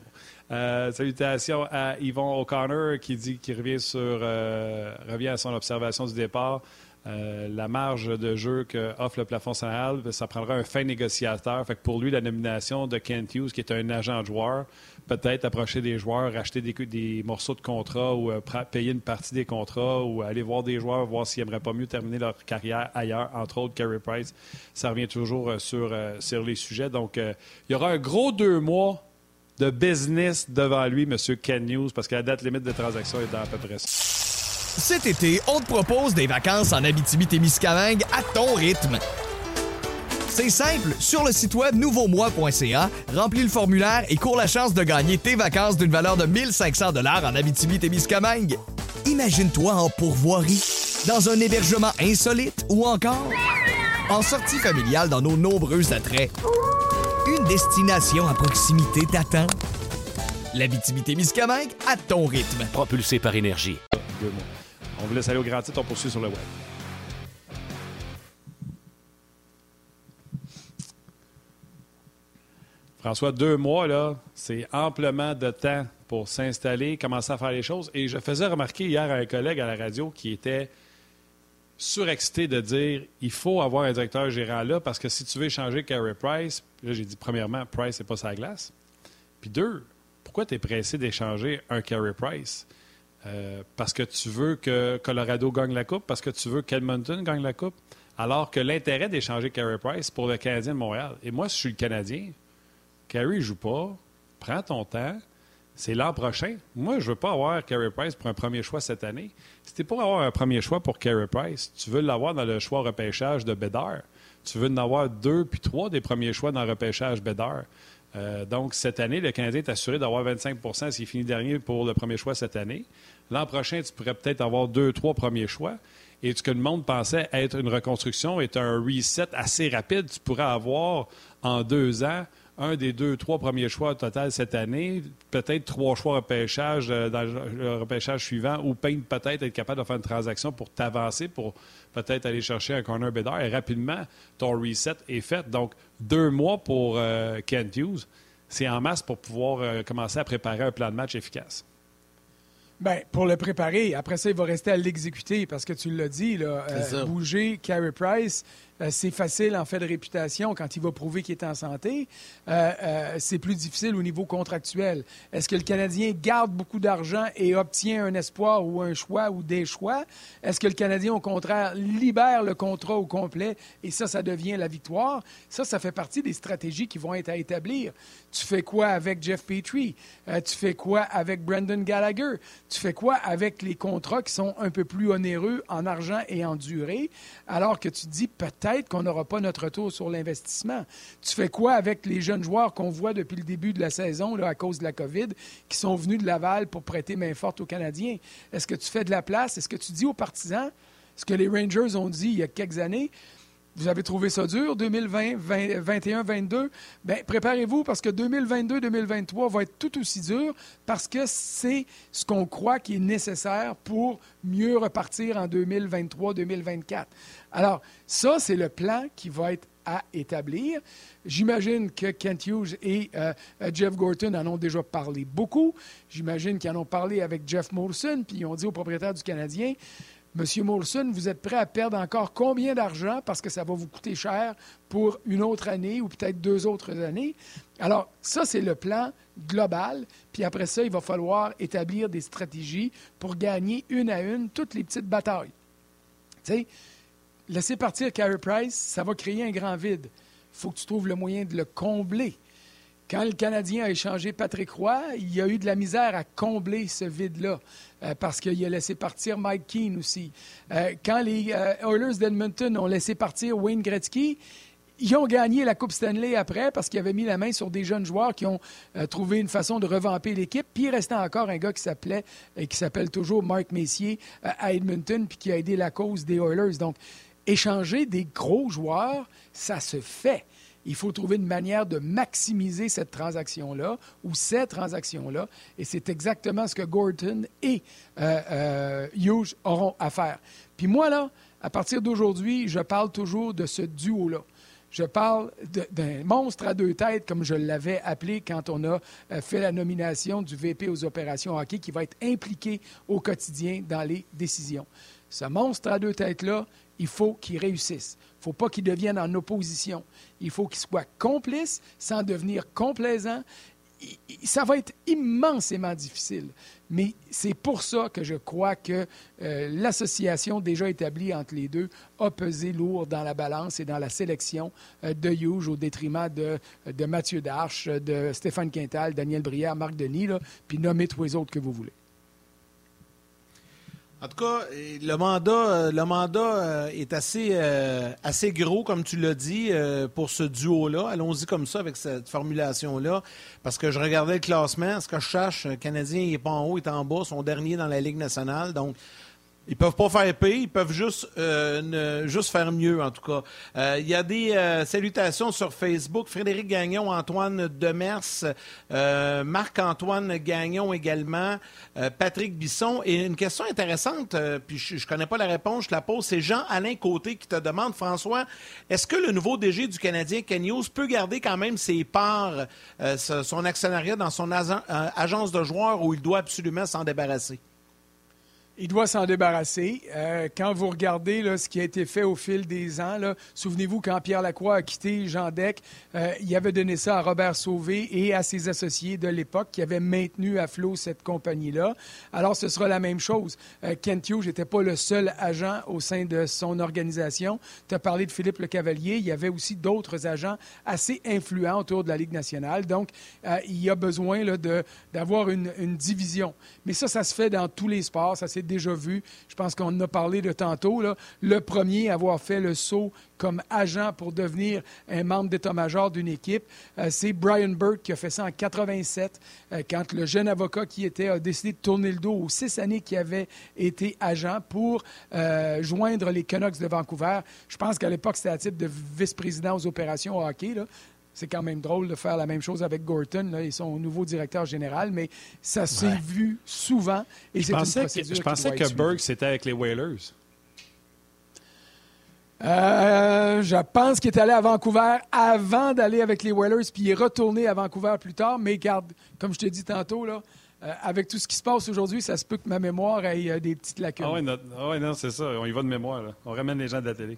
Euh, salutations à Yvon O'Connor qui dit qu'il revient sur euh, revient à son observation du départ. Euh, la marge de jeu que offre le plafond salarial, ça prendra un fin négociateur. Fait que pour lui, la nomination de Kent Hughes, qui est un agent de joueur, peut-être approcher des joueurs, acheter des, morceaux de contrat ou euh, payer une partie des contrats ou aller voir des joueurs, voir s'ils n'aimeraient pas mieux terminer leur carrière ailleurs, entre autres Carey Price. Ça revient toujours sur, sur les sujets. Donc, il y aura un gros deux mois de business devant lui, M. Ken News, parce que la date limite de transaction est à peu près ça. Cet été, on te propose des vacances en Abitibi-Témiscamingue à ton rythme. C'est simple, sur le site web nouveaumois.ca, remplis le formulaire et cours la chance de gagner tes vacances d'une valeur de 1500 dollars en Abitibi-Témiscamingue. Imagine-toi en pourvoirie, dans un hébergement insolite ou encore en sortie familiale dans nos nombreux attraits. Destination à proximité t'attend. L'Abitibi-Témiscamingue à ton rythme. Propulsé par énergie. On vous laisse aller au grand titre, on poursuit sur le web. François, deux mois, là, c'est amplement de temps pour s'installer, commencer à faire les choses. Et je faisais remarquer hier à un collègue à la radio qui était surexcité de dire il faut avoir un directeur gérant là parce que si tu veux échanger Carey Price, là j'ai dit premièrement, Price n'est pas sa glace. Puis deux, pourquoi tu es pressé d'échanger un Carey Price? Euh, parce que tu veux que Colorado gagne la Coupe, parce que tu veux qu'Edmonton gagne la Coupe, alors que l'intérêt d'échanger Carey Price pour le Canadien de Montréal, et moi, si je suis le Canadien, Carey joue pas, prends ton temps, c'est l'an prochain. Moi, je ne veux pas avoir Carey Price pour un premier choix cette année. Si pour avoir un premier choix pour Carey Price, tu veux l'avoir dans le choix repêchage de Bédard. Tu veux en avoir deux puis trois des premiers choix dans le repêchage Bédard. Euh, donc, cette année, le Canadien est assuré d'avoir 25% s'il finit dernier pour le premier choix cette année. L'an prochain, tu pourrais peut-être avoir deux, trois premiers choix. Et ce que le monde pensait être une reconstruction est un reset assez rapide. Tu pourrais avoir en deux ans un des deux, trois premiers choix au total cette année, peut-être trois choix repêchage euh, dans le repêchage suivant, ou peut-être être capable de faire une transaction pour t'avancer, pour peut-être aller chercher un corner bédard. Et rapidement, ton reset est fait. Donc, deux mois pour euh, Kent Hughes, c'est en masse pour pouvoir euh, commencer à préparer un plan de match efficace. Bien, pour le préparer, après ça, il va rester à l'exécuter parce que tu l'as dit, là, bouger Carey Price, c'est facile en fait de réputation quand il va prouver qu'il est en santé. Euh, euh, c'est plus difficile au niveau contractuel. Est-ce que le Canadien garde beaucoup d'argent et obtient un espoir ou un choix ou des choix? Est-ce que le Canadien, au contraire, libère le contrat au complet et ça, ça devient la victoire? Ça, ça fait partie des stratégies qui vont être à établir. Tu fais quoi avec Jeff Petrie? tu fais quoi avec Brendan Gallagher? Tu fais quoi avec les contrats qui sont un peu plus onéreux en argent et en durée? Alors que tu dis peut-être qu'on n'aura pas notre retour sur l'investissement. Tu fais quoi avec les jeunes joueurs qu'on voit depuis le début de la saison à cause de la COVID, qui sont venus de Laval pour prêter main forte aux Canadiens? Est-ce que tu fais de la place? Est-ce que tu dis aux partisans ce que les Rangers ont dit il y a quelques années? Vous avez trouvé ça dur, 2020, 2021, 22? Bien, préparez-vous parce que 2022, 2023 va être tout aussi dur parce que c'est ce qu'on croit qui est nécessaire pour mieux repartir en 2023, 2024. Alors, ça, c'est le plan qui va être à établir. J'imagine que Kent Hughes et euh, euh, Jeff Gorton en ont déjà parlé beaucoup. J'imagine qu'ils en ont parlé avec Jeff Molson, puis ils ont dit au propriétaire du Canadien, Monsieur Molson, vous êtes prêt à perdre encore combien d'argent parce que ça va vous coûter cher pour une autre année ou peut-être deux autres années? Alors, ça, c'est le plan global. Puis après ça, il va falloir établir des stratégies pour gagner une à une toutes les petites batailles. Tu sais, laisser partir Carey Price, ça va créer un grand vide. Il faut que tu trouves le moyen de le combler. Quand le Canadien a échangé Patrick Roy, il y a eu de la misère à combler ce vide-là euh, parce qu'il a laissé partir Mike Keane aussi. Euh, quand les euh, Oilers d'Edmonton ont laissé partir Wayne Gretzky, ils ont gagné la Coupe Stanley après parce qu'ils avaient mis la main sur des jeunes joueurs qui ont trouvé une façon de revamper l'équipe. Puis il restait encore un gars qui s'appelait et qui s'appelle toujours Mark Messier à Edmonton puis qui a aidé la cause des Oilers. Donc échanger des gros joueurs, ça se fait. Il faut trouver une manière de maximiser cette transaction-là ou ces transactions-là. Et c'est exactement ce que Gorton et euh, euh, Hughes auront à faire. Puis moi, là, à partir d'aujourd'hui, je parle toujours de ce duo-là. Je parle d'un monstre à deux têtes, comme je l'avais appelé quand on a euh, fait la nomination du VP aux opérations hockey, qui va être impliqué au quotidien dans les décisions. Ce monstre à deux têtes-là, il faut qu'il réussisse. Ne faut pas qu'il devienne en opposition. Il faut qu'il soit complice sans devenir complaisant. Ça va être immensément difficile. Mais c'est pour ça que je crois que euh, l'association déjà établie entre les deux a pesé lourd dans la balance et dans la sélection euh, de Hughes au détriment de, de Mathieu Darche, de Stéphane Quintal, Daniel Brière, Marc Denis, puis nommez tous les autres que vous voulez. En tout cas, le mandat, euh, le mandat euh, est assez, euh, assez gros, comme tu l'as dit, pour ce duo-là. Allons-y comme ça avec cette formulation-là. Parce que je regardais le classement. Ce que je cherche, le Canadien n'est pas en haut, il est en bas, son dernier dans la Ligue nationale. Donc, Ils peuvent pas faire paix, ils peuvent juste, euh, faire mieux, en tout cas. Euh, il y a des euh, salutations sur Facebook. Frédéric Gagnon, Antoine Demers, Marc-Antoine Gagnon également, Patrick Bisson. Et une question intéressante, puis je, ne connais pas la réponse, je la pose, c'est Jean-Alain Côté qui te demande, François, est-ce que le nouveau DG du Canadien, Ken Hughes, peut garder quand même ses parts, son actionnariat dans son agence de joueurs où il doit absolument s'en débarrasser? Il doit s'en débarrasser. Euh, quand vous regardez ce qui a été fait au fil des ans, souvenez-vous quand Pierre Lacroix a quitté Jean Deck, euh, il avait donné ça à Robert Sauvé et à ses associés de l'époque qui avaient maintenu à flot cette compagnie-là. Alors, ce sera la même chose. Euh, Kent Hughes n'était pas le seul agent au sein de son organisation. Tu as parlé de Philippe Le Cavalier. Il y avait aussi d'autres agents assez influents autour de la Ligue nationale. Donc, euh, il y a besoin d'avoir une, une, division. Mais ça, ça se fait dans tous les sports. Ça s'est déjà vu. Je pense qu'on en a parlé de tantôt. Le premier à avoir fait le saut comme agent pour devenir un membre d'état-major d'une équipe, euh, c'est Brian Burke qui a fait ça en 87, euh, quand le jeune avocat qui était a décidé de tourner le dos aux six années qu'il avait été agent pour euh, joindre les Canucks de Vancouver. Je pense qu'à l'époque, c'était à titre de vice-président aux opérations hockey. C'est quand même drôle de faire la même chose avec Gorton là, et son nouveau directeur général, mais ça s'est vu souvent. Et je pensais que, je pensais que Burke, c'était avec les Whalers. Euh, je pense qu'il est allé à Vancouver avant d'aller avec les Whalers, puis il est retourné à Vancouver plus tard. Mais garde, comme je te dis tantôt, là, euh, avec tout ce qui se passe aujourd'hui, ça se peut que ma mémoire ait euh, des petites lacunes. Ah oui, ah non, c'est ça. On y va de mémoire. On ramène les gens de la télé.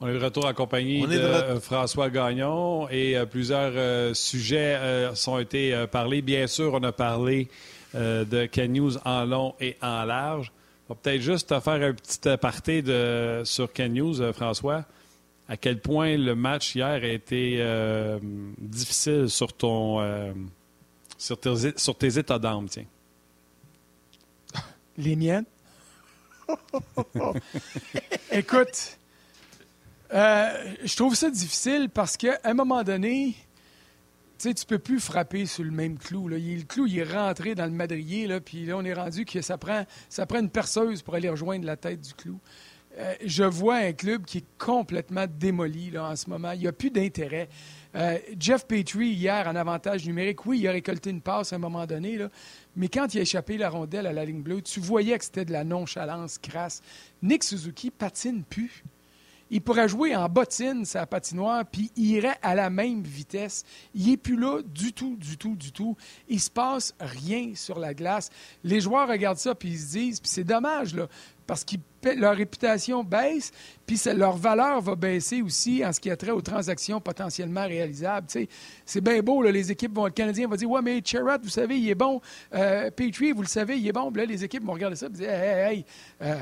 On est de retour en compagnie de, euh, François Gagnon et euh, plusieurs euh, sujets sont été parlés. Bien sûr, on a parlé de Ken News en long et en large. On va peut-être juste te faire un petit aparté de, sur Ken News, François. À quel point le match hier a été difficile sur ton sur tes, sur tes états d'âme, tiens. Les miennes? <laughs> Écoute, euh, je trouve ça difficile parce qu'à un moment donné, tu sais, tu peux plus frapper sur le même clou. Le clou, il est rentré dans le madrier, puis là, on est rendu que ça prend, ça prend une perceuse pour aller rejoindre la tête du clou. Euh, je vois un club qui est complètement démoli en ce moment. Il n'y a plus d'intérêt. Euh, Jeff Petrie, hier, en avantage numérique, oui, il a récolté une passe à un moment donné, mais quand il a échappé la rondelle à la ligne bleue, tu voyais que c'était de la nonchalance crasse. Nick Suzuki patine plus il pourrait jouer en bottine sa patinoire, puis il irait à la même vitesse. Il n'est plus là du tout, du tout, du tout. Il se passe rien sur la glace. Les joueurs regardent ça, puis ils se disent, puis c'est dommage, là, parce que leur réputation baisse, puis leur valeur va baisser aussi en ce qui a trait aux transactions potentiellement réalisables. c'est bien beau, les équipes vont, le Canadien va dire Ouais, mais Cherrod, vous savez, il est bon. Euh, Petrie, vous le savez, il est bon. là, les équipes vont regarder ça et dire Hey, hey, euh,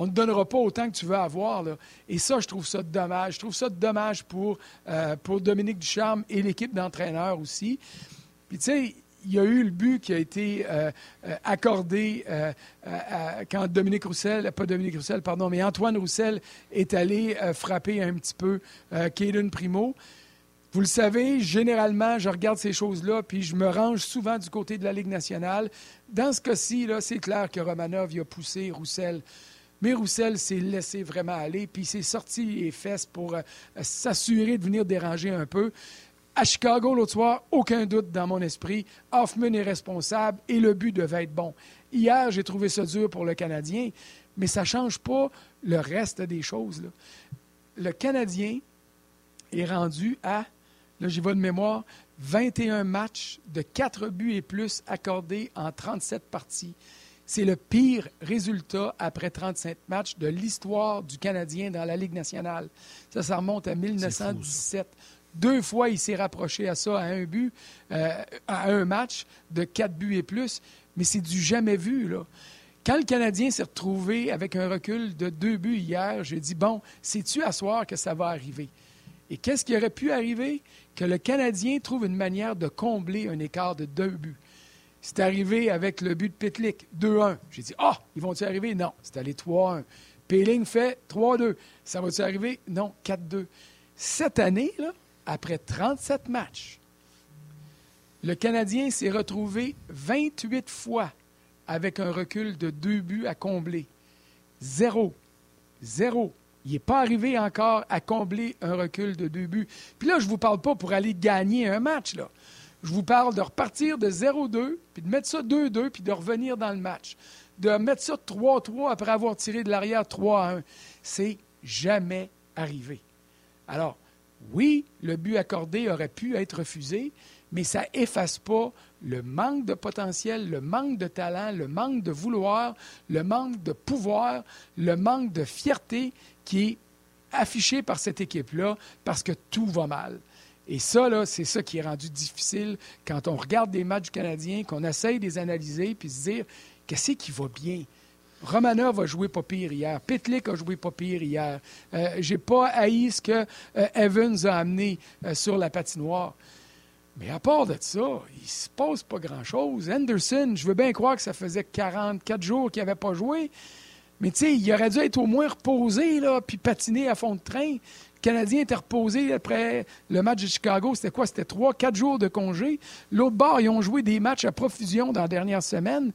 on ne donnera pas autant que tu veux avoir. Et ça, je trouve ça dommage. Je trouve ça dommage pour, euh, pour Dominique Ducharme et l'équipe d'entraîneurs aussi. Puis, tu sais, il y a eu le but qui a été euh, euh, accordé quand Dominique Roussel, pas Dominique Roussel, pardon, mais Antoine Roussel est allé frapper un petit peu Caden Primo. Vous le savez, généralement, je regarde ces choses-là, puis je me range souvent du côté de la Ligue nationale. Dans ce cas-ci, c'est clair que Romanov a poussé Roussel mais Roussel s'est laissé vraiment aller, puis il s'est sorti les fesses pour euh, s'assurer de venir déranger un peu. À Chicago, l'autre soir, aucun doute dans mon esprit. Hoffman est responsable et le but devait être bon. Hier, j'ai trouvé ça dur pour le Canadien, mais ça ne change pas le reste des choses. Le Canadien est rendu à, là j'y vais de mémoire, 21 matchs de 4 buts et plus accordés en 37 parties. C'est le pire résultat après 35 matchs de l'histoire du Canadien dans la Ligue nationale. Ça, ça remonte à 1917. Deux fois, il s'est rapproché à ça, à un but, euh, à un match de quatre buts et plus. Mais c'est du jamais vu, là. Quand le Canadien s'est retrouvé avec un recul de deux buts hier, j'ai dit, bon, sais-tu à soir que ça va arriver? Et qu'est-ce qui aurait pu arriver? Que le Canadien trouve une manière de combler un écart de deux buts. C'est arrivé avec le but de Pitlick, 2-1. J'ai dit, ah, ils vont-ils arriver? Non, c'est allé 3-1. Péling fait 3-2. Ça va-tu arriver? Non, 4-2. Cette année, après 37 matchs, le Canadien s'est retrouvé 28 fois avec un recul de deux buts à combler. Zéro. Zéro. Il n'est pas arrivé encore à combler un recul de deux buts. Puis là, je ne vous parle pas pour aller gagner un match. Là. Je vous parle de repartir de 0-2, puis de mettre ça 2-2, puis de revenir dans le match. De mettre ça 3-3 après avoir tiré de l'arrière 3-1. C'est jamais arrivé. Alors, oui, le but accordé aurait pu être refusé, mais ça efface pas le manque de potentiel, le manque de talent, le manque de vouloir, le manque de pouvoir, le manque de fierté qui est affiché par cette équipe-là parce que tout va mal. Et ça, c'est ça qui est rendu difficile quand on regarde des matchs canadiens, qu'on essaye de les analyser puis se dire qu'est-ce qui va bien? Romanov a joué pas pire hier. Pitlick a joué pas pire hier. Euh, J'ai pas haï ce que euh, Evans a amené euh, sur la patinoire. Mais à part de ça, il se passe pas grand-chose. Anderson, je veux bien croire que ça faisait 44 jours qu'il n'avait pas joué. Mais tu sais, il aurait dû être au moins reposé, là, puis patiner à fond de train. Canadien était reposé après le match de Chicago. C'était quoi? C'était trois, quatre jours de congé. L'autre bord, ils ont joué des matchs à profusion dans la dernière semaine.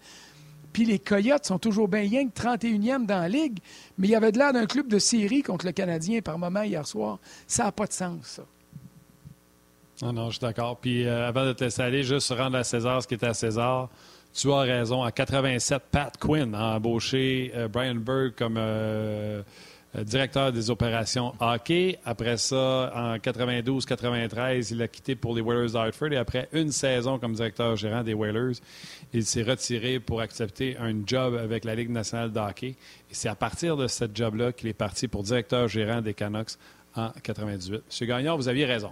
Puis les Coyotes sont toujours bien que 31e dans la Ligue. Mais il y avait de l'air d'un club de série contre le Canadien par moment hier soir. Ça n'a pas de sens, ça. Non, non, je suis d'accord. Puis euh, avant de te laisser aller, juste rendre à César ce qui était à César. Tu as raison. En 87, Pat Quinn a embauché euh, Brian Berg comme euh, directeur des opérations hockey. Après ça, en 92-93, il a quitté pour les Whalers d'Hartford. Et après une saison comme directeur gérant des Whalers, il s'est retiré pour accepter un job avec la Ligue nationale de hockey. Et c'est à partir de ce job-là qu'il est parti pour directeur gérant des Canucks en 98. Monsieur Gagnon, vous aviez raison.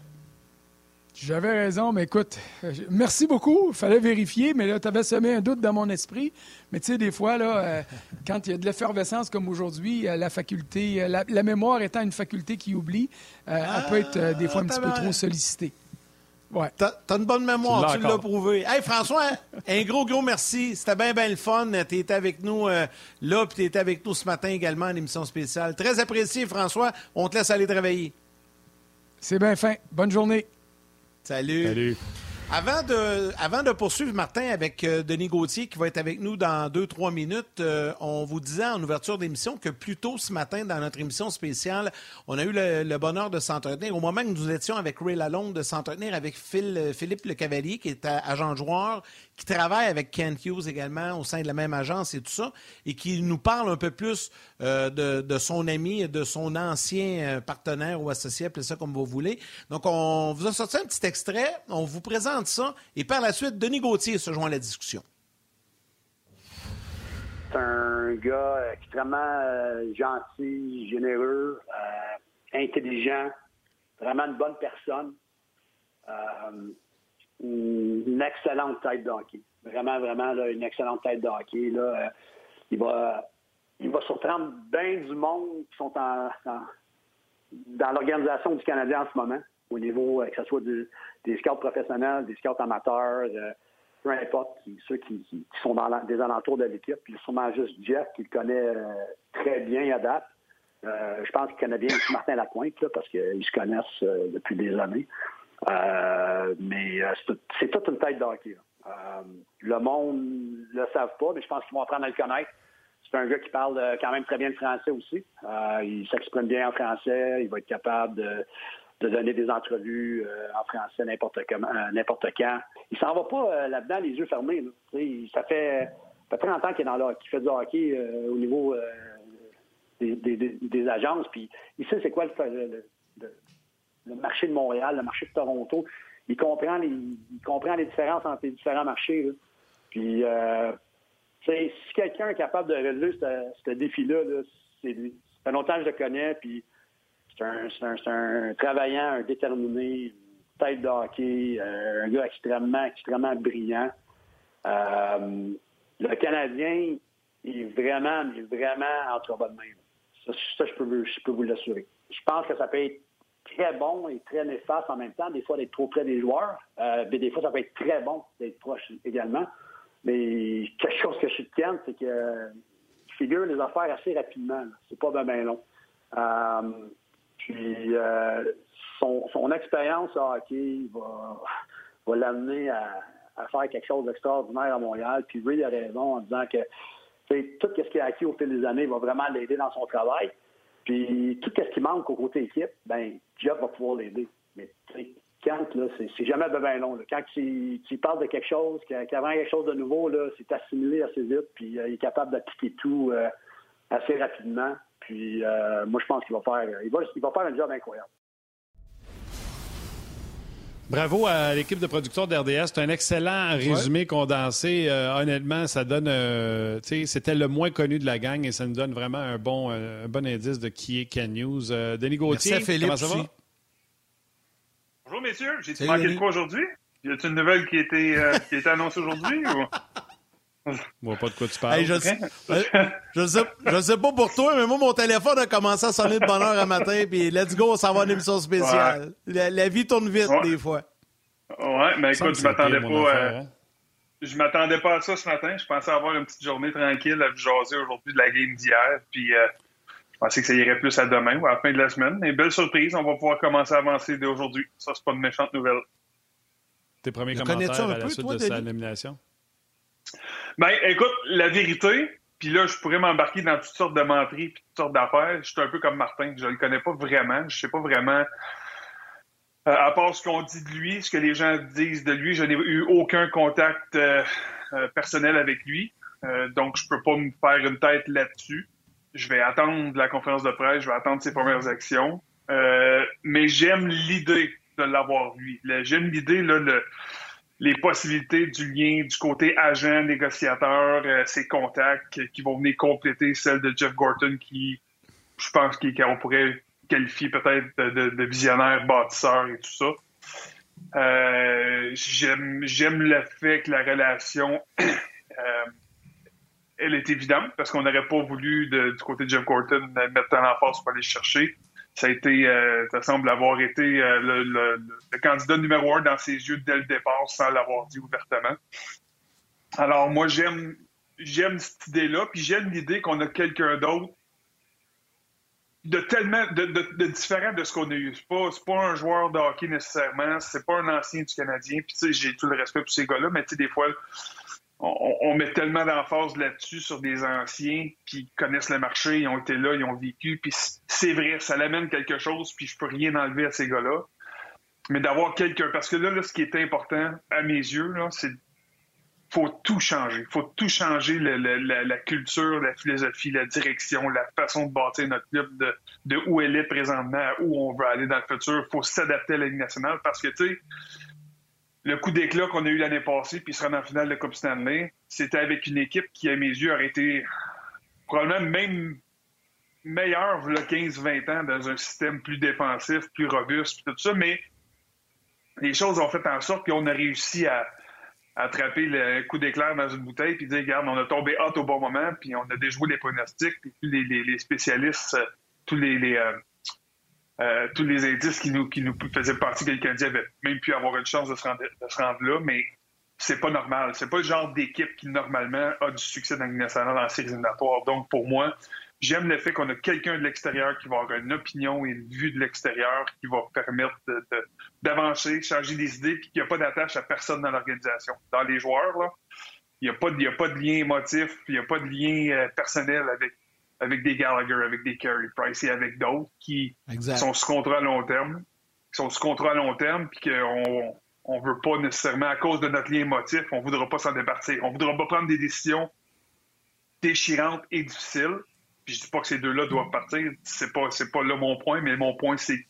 J'avais raison, mais écoute, euh, merci beaucoup. Il fallait vérifier, mais là, tu avais semé un doute dans mon esprit. Mais tu sais, des fois, là, euh, <laughs> quand il y a de l'effervescence comme aujourd'hui, euh, la faculté, la, mémoire étant une faculté qui oublie, elle peut être des fois un petit peu trop sollicitée. Ouais. T'as as une bonne mémoire, tu l'as prouvé. Hey François, un gros, gros merci. C'était bien, bien le fun. Tu étais avec nous là, puis tu étais avec nous ce matin également en émission spéciale. Très apprécié, François. On te laisse aller travailler. C'est bien fin. Bonne journée. Salut. Salut. Avant de, avant de poursuivre, Martin, avec euh, Denis Gauthier, qui va être avec nous dans deux, trois minutes, euh, on vous disait en ouverture d'émission que plus tôt ce matin, dans notre émission spéciale, on a eu le, bonheur de s'entretenir. Au moment que nous étions avec Ray Lalonde, de s'entretenir avec Phil, euh, Philippe Le Cavalier, qui est agent joueur, qui travaille avec Kent Hughes également au sein de la même agence et tout ça, et qui nous parle un peu plus euh, de, son ami, de son ancien euh, partenaire ou associé, appelez ça comme vous voulez. Donc, on vous a sorti un petit extrait, on vous présente ça, et par la suite, Denis Gauthier se joint à la discussion. C'est un gars extrêmement euh, gentil, généreux, intelligent, vraiment une bonne personne une excellente tête de hockey. Vraiment, vraiment, une excellente tête de hockey. Là, il, va, il va surprendre bien du monde qui sont dans l'organisation du Canadien en ce moment, au niveau, euh, que ce soit des scouts professionnels, des scouts amateurs, euh, peu importe, ceux qui, sont dans des alentours de l'équipe. Puis sûrement juste Jeff, qui le connaît très bien à date. je pense qu'il connaît bien Martin Lapointe, parce qu'ils se connaissent depuis des années. Euh, mais euh, c'est toute une tête d'hockey. Euh, le monde ne le savent pas, mais je pense qu'ils vont apprendre à le connaître. C'est un gars qui parle quand même très bien le français aussi. il s'exprime bien en français. Il va être capable de, donner des entrevues en français n'importe quand. Il s'en va pas là-dedans les yeux fermés. Ça fait, ça fait 30 ans qu'il est dans le, fait du hockey au niveau des, agences. Puis il sait c'est quoi le, marché de Montréal, le marché de Toronto. Il comprend les, comprend les différences entre les différents marchés. Puis, euh, si quelqu'un est capable de relever ce, défi-là, c'est lui. Ça fait longtemps que je le connais, puis c'est un, travaillant, un déterminé, une tête de hockey, euh, un gars extrêmement, extrêmement brillant. Euh, le Canadien est vraiment, vraiment entre bonnes mains. Ça, ça je, peux, je peux vous l'assurer. Je pense que ça peut être très bon et très néfaste en même temps, des fois d'être trop près des joueurs, euh, mais des fois ça peut être très bon d'être proche également. Mais quelque chose que je suis c'est que figure les affaires assez rapidement. C'est pas bien long. Euh, puis euh, son, expérience à hockey va, va l'amener à, faire quelque chose d'extraordinaire à Montréal. Puis Ray a raison en disant que tout ce qu'il a acquis au fil des années va vraiment l'aider dans son travail. Puis tout ce qui manque au côté équipe, ben Jeff va pouvoir l'aider. Mais quand, c'est jamais bien long. Quand tu, parles de quelque chose, qu'avant quelque chose de nouveau, c'est assimilé assez vite, puis euh, il est capable d'appliquer tout euh, assez rapidement. Puis euh, moi, je pense qu'il va faire il va, il va faire un job incroyable. Bravo à l'équipe de producteurs d'RDS. C'est un excellent résumé condensé. honnêtement, ça donne. C'était le moins connu de la gang et ça nous donne vraiment un bon, un bon indice de qui est Ken News. Denis Gauthier, comment ça va? Bonjour, messieurs. J'ai manqué de quoi aujourd'hui? Y a-t-il une nouvelle qui a été, euh, qui a été annoncée aujourd'hui? Ou... Je vois pas de quoi tu parles. je, sais, je, sais, je, sais, pas pour toi, mais moi, mon téléphone a commencé à sonner de bonne heure un matin, puis let's go, ça va une émission spéciale. La, vie tourne vite, des fois. Ouais, mais écoute, je m'attendais pas, euh, hein. je m'attendais pas à ça ce matin. Je pensais avoir une petite journée tranquille à vous jaser aujourd'hui de la game d'hier, puis euh, pensais que ça irait plus à demain ou à la fin de la semaine. Mais belle surprise, on va pouvoir commencer à avancer dès aujourd'hui. Ça, c'est pas une méchante nouvelle. Tes premiers commentaires à la suite de sa nomination? Ben, écoute, la vérité, puis là, je pourrais m'embarquer dans toutes sortes de menteries puis toutes sortes d'affaires. Je suis un peu comme Martin. Je le connais pas vraiment. Je sais pas vraiment. Euh, à part ce qu'on dit de lui, ce que les gens disent de lui, je n'ai eu aucun contact euh, euh, personnel avec lui. donc, je peux pas me faire une tête là-dessus je vais attendre la conférence de presse, je vais attendre ses premières actions. Euh, mais j'aime l'idée de l'avoir lui. J'aime l'idée, là, le, les possibilités du lien du côté agent, négociateur, euh, ses contacts qui vont venir compléter celle de Jeff Gorton qui, je pense qu'on pourrait qualifier peut-être de, visionnaire, bâtisseur et tout ça. Euh, j'aime le fait que la relation <clears throat> elle est évidente parce qu'on n'aurait pas voulu, du côté de Jim Corton, mettre en force pour aller chercher. Ça a été, euh, ça semble avoir été euh, le, candidat numéro un dans ses yeux dès le départ, sans l'avoir dit ouvertement. Alors moi, j'aime, j'aime cette idée-là, puis j'aime l'idée qu'on a quelqu'un d'autre de tellement de, différent de ce qu'on a eu. C'est pas, pas un joueur de hockey nécessairement, c'est pas un ancien du Canadien. Puis j'ai tout le respect pour ces gars-là, mais tu sais, des fois, on, met tellement d'emphase là-dessus sur des anciens qui connaissent le marché, ils ont été là, ils ont vécu, puis c'est vrai, ça l'amène quelque chose, puis je peux rien enlever à ces gars-là. Mais d'avoir quelqu'un, parce que là, ce qui est important à mes yeux, c'est faut tout changer. faut tout changer la, culture, la philosophie, la direction, la façon de bâtir notre club, de, où elle est présentement à où on veut aller dans le futur. faut s'adapter à la Ligue nationale parce que, tu sais, le coup d'éclat qu'on a eu l'année passée, puis se rendre en finale de Coupe Stanley, c'était avec une équipe qui, à mes yeux, aurait été probablement même meilleure le 15-20 ans dans un système plus défensif, plus robuste, tout ça, mais les choses ont fait en sorte qu'on a réussi à, attraper le coup d'éclair dans une bouteille puis dire, regarde, on a tombé hot au bon moment, puis on a déjoué les pronostics, puis les, spécialistes, tous les, euh, euh, tous les indices qui nous, faisaient penser que le Canadien avait même pu avoir une chance de se rendre, là, mais c'est pas normal. C'est pas le genre d'équipe qui, normalement, a du succès dans le nationale en séries éliminatoires. Donc, pour moi, j'aime le fait qu'on a quelqu'un de l'extérieur qui va avoir une opinion et une vue de l'extérieur qui va permettre d'avancer, changer des idées, puis qu'il n'y a pas d'attache à personne dans l'organisation. Dans les joueurs, il n'y a, a, pas de lien émotif, il n'y a pas de lien euh, personnel avec avec des Gallagher, avec des Carey Price et avec d'autres qui sont sous contrat à long terme, qui sont sous contrat à long terme, puis qu'on on veut pas nécessairement, à cause de notre lien émotif, on voudra pas s'en départir. On voudra pas prendre des décisions déchirantes et difficiles. Puis je dis pas que ces deux-là doivent partir, c'est pas, c'est pas là mon point, mais mon point, c'est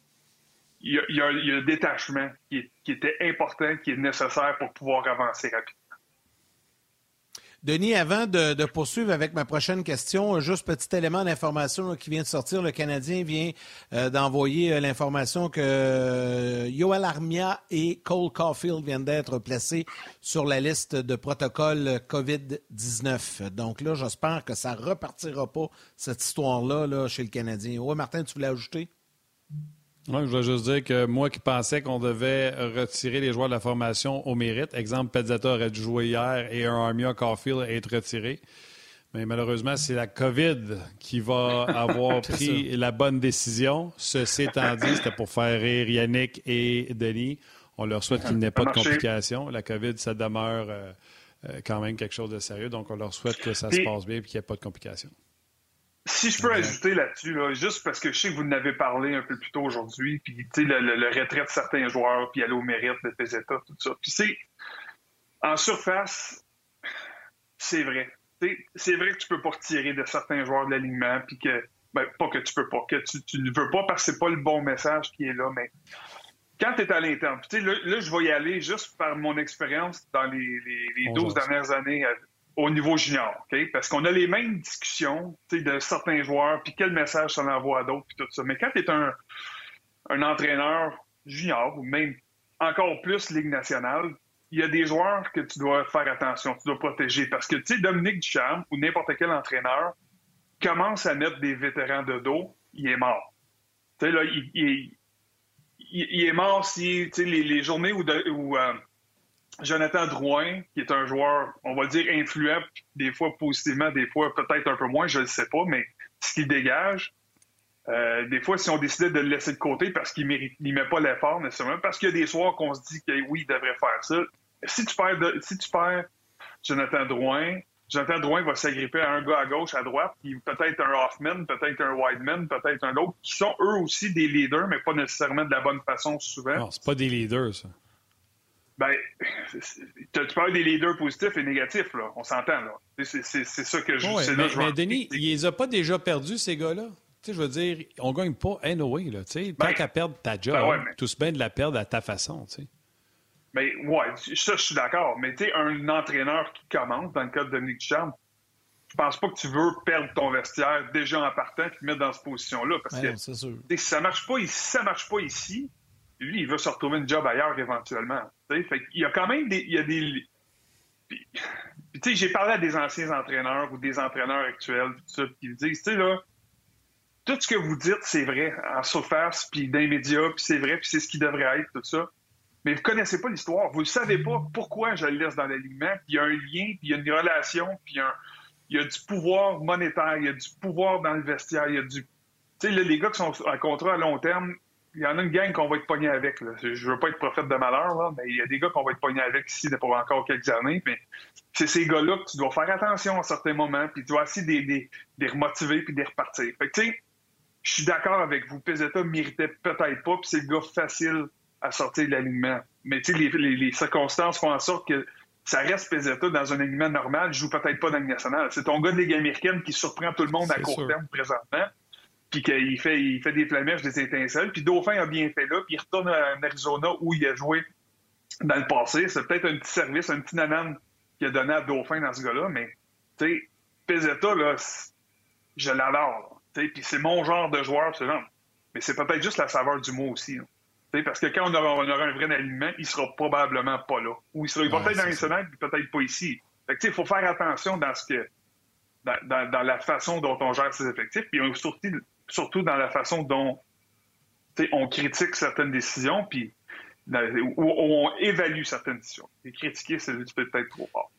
il y, a, un détachement qui, qui était important, qui est nécessaire pour pouvoir avancer rapidement. Denis, avant de, poursuivre avec ma prochaine question, juste petit élément d'information qui vient de sortir. Le Canadien vient euh, d'envoyer euh, l'information que euh, Yoel Armia et Cole Caulfield viennent d'être placés sur la liste de protocole COVID-19. Donc là, j'espère que ça repartira pas, cette histoire-là, là, chez le Canadien. Oui, Martin, tu voulais ajouter? Oui, je voulais juste dire que moi qui pensais qu'on devait retirer les joueurs de la formation au mérite, exemple, Pezzetta aurait dû jouer hier et un Armia Caulfield être retiré. Mais malheureusement, c'est la COVID qui va <laughs> avoir pris la bonne décision. Ceci étant dit, c'était pour faire rire Yannick et Denis. On leur souhaite qu'il n'ait pas de complications. La COVID, ça demeure euh, euh, quand même quelque chose de sérieux. Donc, on leur souhaite que ça se passe bien et qu'il n'y ait pas de complications. Si je peux ajouter là-dessus, juste parce que je sais que vous en avez parlé un peu plus tôt aujourd'hui, puis le, le, le, retrait de certains joueurs, puis aller au mérite de PZ, tout ça. Puis c'est, en surface, c'est vrai. C'est vrai que tu peux pas retirer de certains joueurs de l'alignement, puis que, ben, pas que tu peux pas, que tu, ne veux pas parce que c'est pas le bon message qui est là, mais quand tu es à l'interne, là, là, je vais y aller juste par mon expérience dans les, les, 12 dernières années au niveau junior? Parce qu'on a les mêmes discussions de certains joueurs, puis quel message ça envoie à d'autres, puis tout ça. Mais quand tu es un, entraîneur junior, ou même encore plus Ligue nationale, il y a des joueurs que tu dois faire attention, tu dois protéger. Parce que, tu sais, Dominique Ducharme ou n'importe quel entraîneur commence à mettre des vétérans de dos, il est mort. Tu il, est mort si, les, journées où, où euh, Jonathan Drouin, qui est un joueur, on va dire, influent, des fois positivement, des fois peut-être un peu moins, je ne sais pas, mais ce qu'il dégage, euh, des fois, si on décidait de le laisser de côté parce qu'il ne met pas l'effort nécessairement, parce qu'il y a des soirs qu'on se dit que oui, il devrait faire ça. Si tu perds, Jonathan Drouin, Jonathan Drouin va s'agripper à un gars à gauche, à droite, puis peut-être un Hoffman, peut-être un Wideman, peut-être un autre, qui sont eux aussi des leaders, mais pas nécessairement de la bonne façon souvent. Non, c'est pas des leaders, ça. Ben, tu parles des leaders positifs et négatifs, là. On s'entend, là. C'est ça que je. Oui, mais, mais Denis, il les a pas déjà perdus, ces gars-là? Tu sais, je veux dire, on gagne pas anyway, là. Tu sais, tant ben, qu'à perdre ta job, ben tout se bien de la perdre à ta façon, tu sais. Mais ouais, ça, je suis d'accord. Mais tu sais, un entraîneur qui commence, dans le cas de Dominique Ducharme, je pense pas que tu veux perdre ton vestiaire déjà en partant et te mettre dans cette position-là. Parce que si ça marche pas, si ça marche pas ici, lui, il veut se retrouver une job ailleurs éventuellement. Il y a quand même des. Il y a des tu sais, j'ai parlé à des anciens entraîneurs ou des entraîneurs actuels, tout ça, qui me disent, tu sais, là, tout ce que vous dites, c'est vrai en surface, puis dans les puis c'est vrai, puis c'est ce qui devrait être, tout ça. Mais vous connaissez pas l'histoire. Vous ne savez pas pourquoi je le laisse dans l'alignement. Il y a un lien, puis il y a une relation, puis il y a, du pouvoir monétaire, il y a du pouvoir dans le vestiaire, il y a du... Tu sais, les gars qui sont en contrat à long terme, il y en a une gang qu'on va être pogné avec. Là. Je veux pas être prophète de malheur, là, mais il y a des gars qu'on va être pogné avec ici pour encore quelques années. Mais c'est ces gars-là que tu dois faire attention à certains moments, puis tu dois essayer de les, les, remotiver puis de les repartir. Fait que, tu sais, je suis d'accord avec vous. Peseta méritait peut-être pas, puis c'est le gars facile à sortir de l'alignement. Mais tu sais, les, les, circonstances font en sorte que ça reste Peseta dans un alignement normal, il joue peut-être pas dans le national. C'est ton gars de Ligue américaine qui surprend tout le monde à court terme présentement puis qu'il fait, il fait des flamèches, des étincelles. Puis Dauphin a bien fait là, puis il retourne en Arizona où il a joué dans le passé. C'est peut-être un petit service, un petit nanan qu'il a donné à Dauphin dans ce gars-là, mais tu sais, Peseta, là, je l'adore. Puis c'est mon genre de joueur, c'est Mais c'est peut-être juste la saveur du mot aussi. Parce que quand on aura, un vrai alignement, il sera probablement pas là. Ou il, sera, va peut-être dans les semaines, puis peut-être pas ici. il faut faire attention dans ce que dans, dans, la façon dont on gère ses effectifs, puis surtout, surtout dans la façon dont on critique certaines décisions, puis où on évalue certaines décisions. Et critiquer, c'est peut-être trop fort.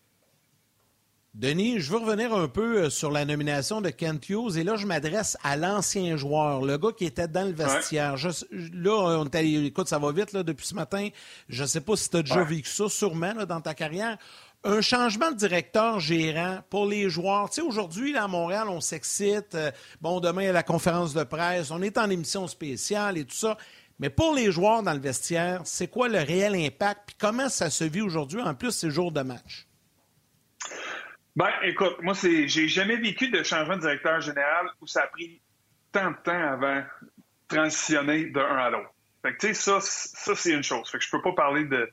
Denis, je veux revenir un peu euh, sur la nomination de Kent Hughes et là, je m'adresse à l'ancien joueur, le gars qui était dans le vestiaire. là, on écoute, ça va vite là, depuis ce matin. Je ne sais pas si tu as déjà vécu ça, sûrement, dans ta carrière un changement de directeur gérant pour les joueurs. Tu sais, aujourd'hui, à Montréal, on s'excite. Euh, bon, demain, il y a la conférence de presse. On est en émission spéciale et tout ça. Mais pour les joueurs dans le vestiaire, c'est quoi le réel impact? Puis comment ça se vit aujourd'hui, en plus, ces jours de match? Ben, écoute, moi, c'est, j'ai jamais vécu de changement de directeur général où ça a pris tant de temps avant de transitionner d'un à l'autre. Fait que, tu sais, ça, ça c'est une chose. Fait que je peux pas parler de,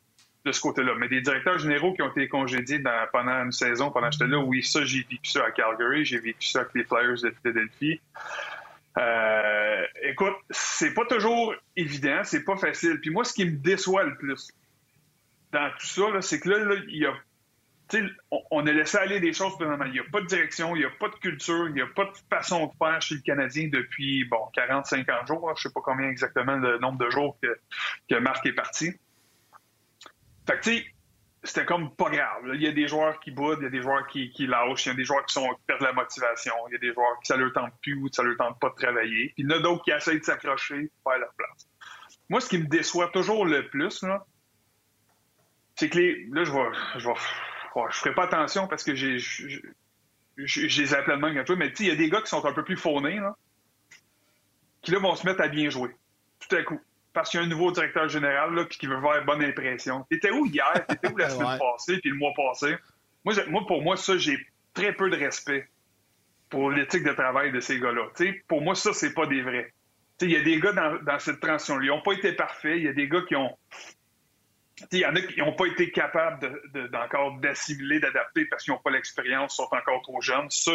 de ce côté-là. Mais des directeurs généraux qui ont été congédiés pendant une saison, pendant que j'étais là, oui, ça, j'ai vécu ça à Calgary, j'ai vécu ça avec les Flyers de Philadelphie. Euh, écoute, c'est pas toujours évident, c'est pas facile. Puis moi, ce qui me déçoit le plus dans tout ça, c'est que là, il y a on, a laissé aller des choses Il n'y a pas de direction, il n'y a pas de culture, il n'y a pas de façon de faire chez le Canadien depuis, bon, 40, 50 jours. je ne sais pas combien exactement le nombre de jours que, que Marc est parti. Fait que, tu sais, c'était comme pas grave. Il y a des joueurs qui boudent, il y a des joueurs qui, qui lâchent, il y a des joueurs qui, sont, perdent la motivation, il y a des joueurs qui ça leur tente plus ou ça leur tente pas de travailler. Puis il y en a d'autres qui essayent de s'accrocher pour faire leur place. Moi, ce qui me déçoit toujours le plus, là, c'est que les. Là, je vais, je je ferai pas attention parce que j'ai, je, les appelle de même mais il y a des gars qui sont un peu plus faunés, là, qui là vont se mettre à bien jouer, tout à coup. Parce qu'il y a un nouveau directeur général là, qui veut faire bonne impression. T'étais où hier? T'étais où la <laughs> semaine passée, puis le mois passé? Moi, moi, pour moi, ça, j'ai très peu de respect pour l'éthique de travail de ces gars-là. pour moi, ça, c'est pas des vrais. Il y a des gars dans, dans cette transition-là. Ils n'ont pas été parfaits. Il y a des gars qui ont, il y en a qui n'ont pas été capables d'encore d'assimiler, d'adapter parce qu'ils n'ont pas l'expérience, sont encore trop jeunes. Ça,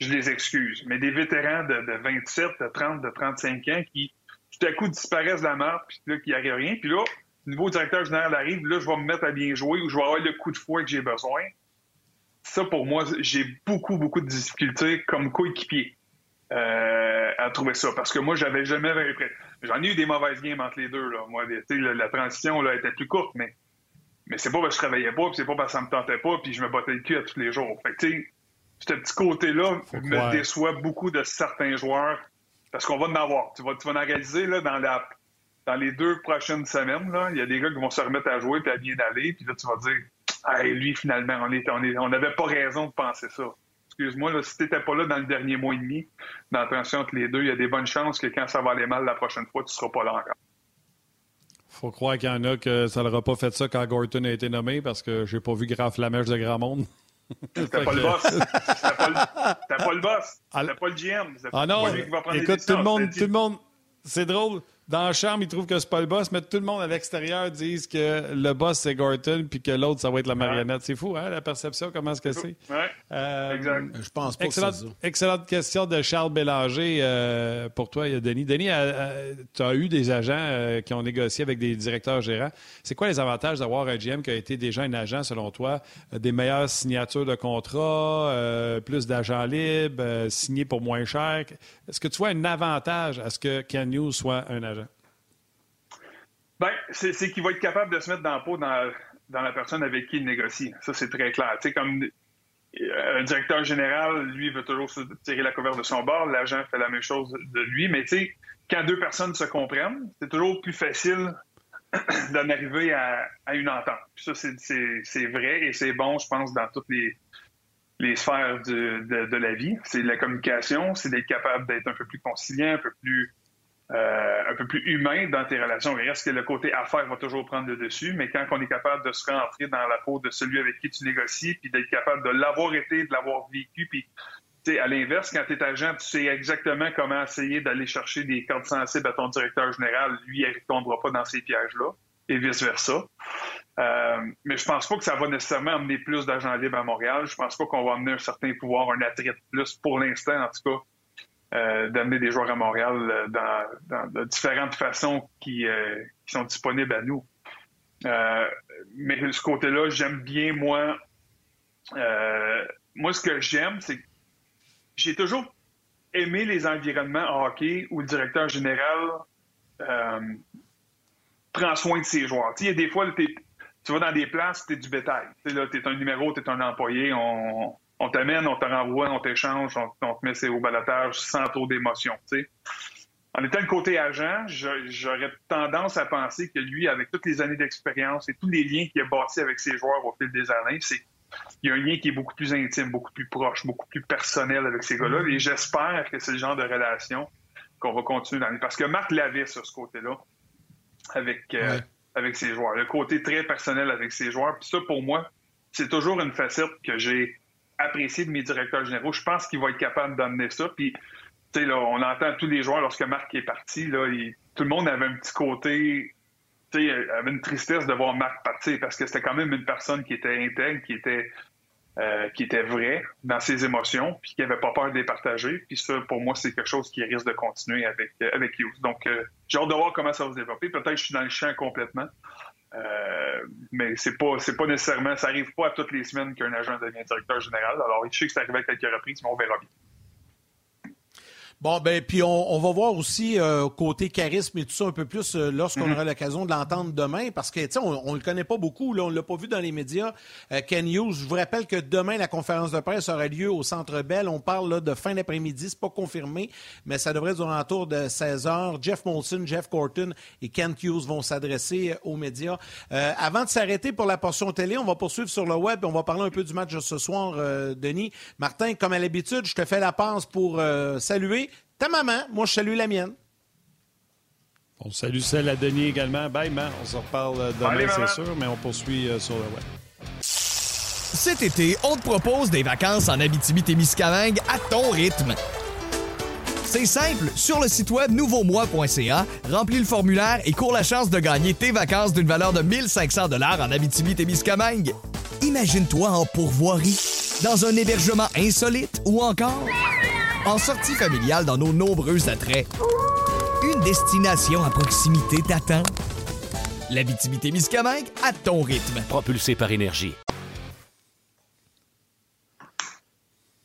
je les excuse. Mais des vétérans de, 27, de 30, de 35 ans qui, tout à coup, disparaissent de la map, puis là, qu'il n'y arrive rien. Puis là, le nouveau directeur général arrive, là, je vais me mettre à bien jouer ou je vais avoir le coup de fouet que j'ai besoin. Ça, pour moi, j'ai beaucoup, beaucoup de difficultés comme coéquipier euh, à trouver ça. Parce que moi, j'avais jamais J'en ai eu des mauvaises games entre les deux. Là. Moi, la, transition là, était plus courte, mais, mais c'est pas parce que je travaillais pas, puis c'est pas parce que ça me tentait pas, puis je me battais le cul à tous les jours. Fait que, ce petit côté-là me déçoit beaucoup de certains joueurs, parce qu'on va en avoir. Tu vas, tu vas en réaliser là, dans, dans les deux prochaines semaines. Il y a des gars qui vont se remettre à jouer, puis à bien aller, puis là, tu vas dire, hey, lui, finalement, on n'avait on, pas raison de penser ça excuse-moi, si tu n'étais pas là dans le dernier mois et demi, dans la entre les deux, il y a des bonnes chances que quand ça va aller mal la prochaine fois, tu ne seras pas là encore. faut croire qu'il y en a que ça n'aura pas fait ça quand Gorton a été nommé parce que j'ai pas vu grand flamèche de grand monde. C'était pas, le boss. C'était pas, pas, le boss. C'était pas le GM. Ah non, écoute, tout le monde, tout le monde, c'est drôle dans la chambre, ils trouvent que c'est pas le boss, mais tout le monde à l'extérieur disent que le boss, c'est Gorton, puis que l'autre, ça va être la marionnette. C'est fou, hein, la perception, comment est-ce que c'est? Oui, euh, exact. Je pense pas excellente, que c'est ça. Excellente question de Charles Bélanger euh, pour toi, Denis. Denis, euh, tu as eu des agents qui ont négocié avec des directeurs gérants. C'est quoi les avantages d'avoir un GM qui a été déjà un agent, selon toi? Des meilleures signatures de contrats, plus d'agents libres, signés pour moins cher. Est-ce que tu vois un avantage à ce que Hughes soit un agent? Ben, c'est qu'il va être capable de se mettre dans la peau dans, la personne avec qui il négocie. Ça, c'est très clair. Tu sais, comme euh, un directeur général, lui, veut toujours se tirer la couverture de son bord. L'agent fait la même chose de lui. Mais tu sais, quand deux personnes se comprennent, c'est toujours plus facile <clears throat> d'en arriver à, une entente. Ça, c'est vrai et c'est bon, je pense, dans toutes les, sphères de, de la vie. C'est la communication, c'est d'être capable d'être un peu plus conciliant, un peu plus euh, un peu plus humain dans tes relations. Il reste que le côté affaire va toujours prendre le dessus, mais quand on est capable de se rentrer dans la peau de celui avec qui tu négocies, puis d'être capable de l'avoir été, de l'avoir vécu, puis à l'inverse, quand tu es agent, tu sais exactement comment essayer d'aller chercher des cartes sensibles à ton directeur général. Lui, il ne retombera pas dans ces pièges-là, et vice-versa. Euh, mais je pense pas que ça va nécessairement amener plus d'agents libres à Montréal. Je pense pas qu'on va amener un certain pouvoir, un attrait de plus pour l'instant, en tout cas, euh, d'amener des joueurs à Montréal euh, dans, de différentes façons qui, euh, sont disponibles à nous. mais de ce côté-là, j'aime bien, moi, moi, ce que j'aime, c'est que j'ai toujours aimé les environnements hockey où le directeur général prend soin de ses joueurs. Il y a des fois, tu vas dans des places, tu es du bétail. Tu es un numéro, tu es un employé, on, on t'amène, on te renvoie, on t'échange, on, te met au balotage sans trop d'émotion. En étant le côté agent, j'aurais tendance à penser que lui, avec toutes les années d'expérience et tous les liens qu'il a bâtis avec ses joueurs au fil des années, c'est il y a un lien qui est beaucoup plus intime, beaucoup plus proche, beaucoup plus personnel avec ces gars-là. Et j'espère que c'est le genre de relation qu'on va continuer dans Parce que Marc l'avait sur ce côté-là avec, euh, avec ses joueurs. Le côté très personnel avec ses joueurs. Puis ça, pour moi, c'est toujours une facette que j'ai apprécié de mes directeurs généraux. Je pense qu'il va être capable d'amener ça. Puis, tu sais, là, on entend tous les joueurs lorsque Marc est parti, là, tout le monde avait un petit côté avait une tristesse de voir Marc partir parce que c'était quand même une personne qui était intègre, qui était euh, qui était vrai dans ses émotions, puis qui n'avait pas peur de les partager. Puis ça, pour moi, c'est quelque chose qui risque de continuer avec, euh, avec Hughes. Donc, euh, j'ai hâte de voir comment ça va se développer. Peut-être que je suis dans le champ complètement, mais c'est pas c'est pas nécessairement, ça arrive pas à toutes les semaines qu'un agent devient directeur général. Alors, je sais que c'est arrivé à quelques reprises, mais on verra bien. Bon, ben, puis on, va voir aussi euh, côté charisme et tout ça un peu plus euh, lorsqu'on mhm. aura l'occasion de l'entendre demain, parce que, tu sais, on, ne le connaît pas beaucoup, là, on l'a pas vu dans les médias. Euh, Ken Hughes, je vous rappelle que demain, la conférence de presse aura lieu au Centre Bell. On parle là, de fin d'après-midi, c'est pas confirmé, mais ça devrait être un tour de 16 heures. Jeff Molson, Jeff Corton et Ken Hughes vont s'adresser aux médias. avant de s'arrêter pour la portion télé, on va poursuivre sur le web et on va parler un peu du match de ce soir, Denis. Martin, comme à l'habitude, je te fais la passe pour saluer ta maman, moi je salue la mienne. On salue celle à Denis également. Bye, man. On se reparle euh, demain, c'est sûr, mais on poursuit euh, sur le web. Cet été, on te propose des vacances en Abitibi-Témiscamingue à ton rythme. C'est simple, sur le site web nouveaumois.ca, remplis le formulaire et cours la chance de gagner tes vacances d'une valeur de 1500 dollars en Abitibi-Témiscamingue. Imagine-toi en pourvoirie, dans un hébergement insolite ou encore en sortie familiale dans nos nombreux attraits. Une destination à proximité t'attend. L'habitimité miscamingue à ton rythme. Propulsé par énergie.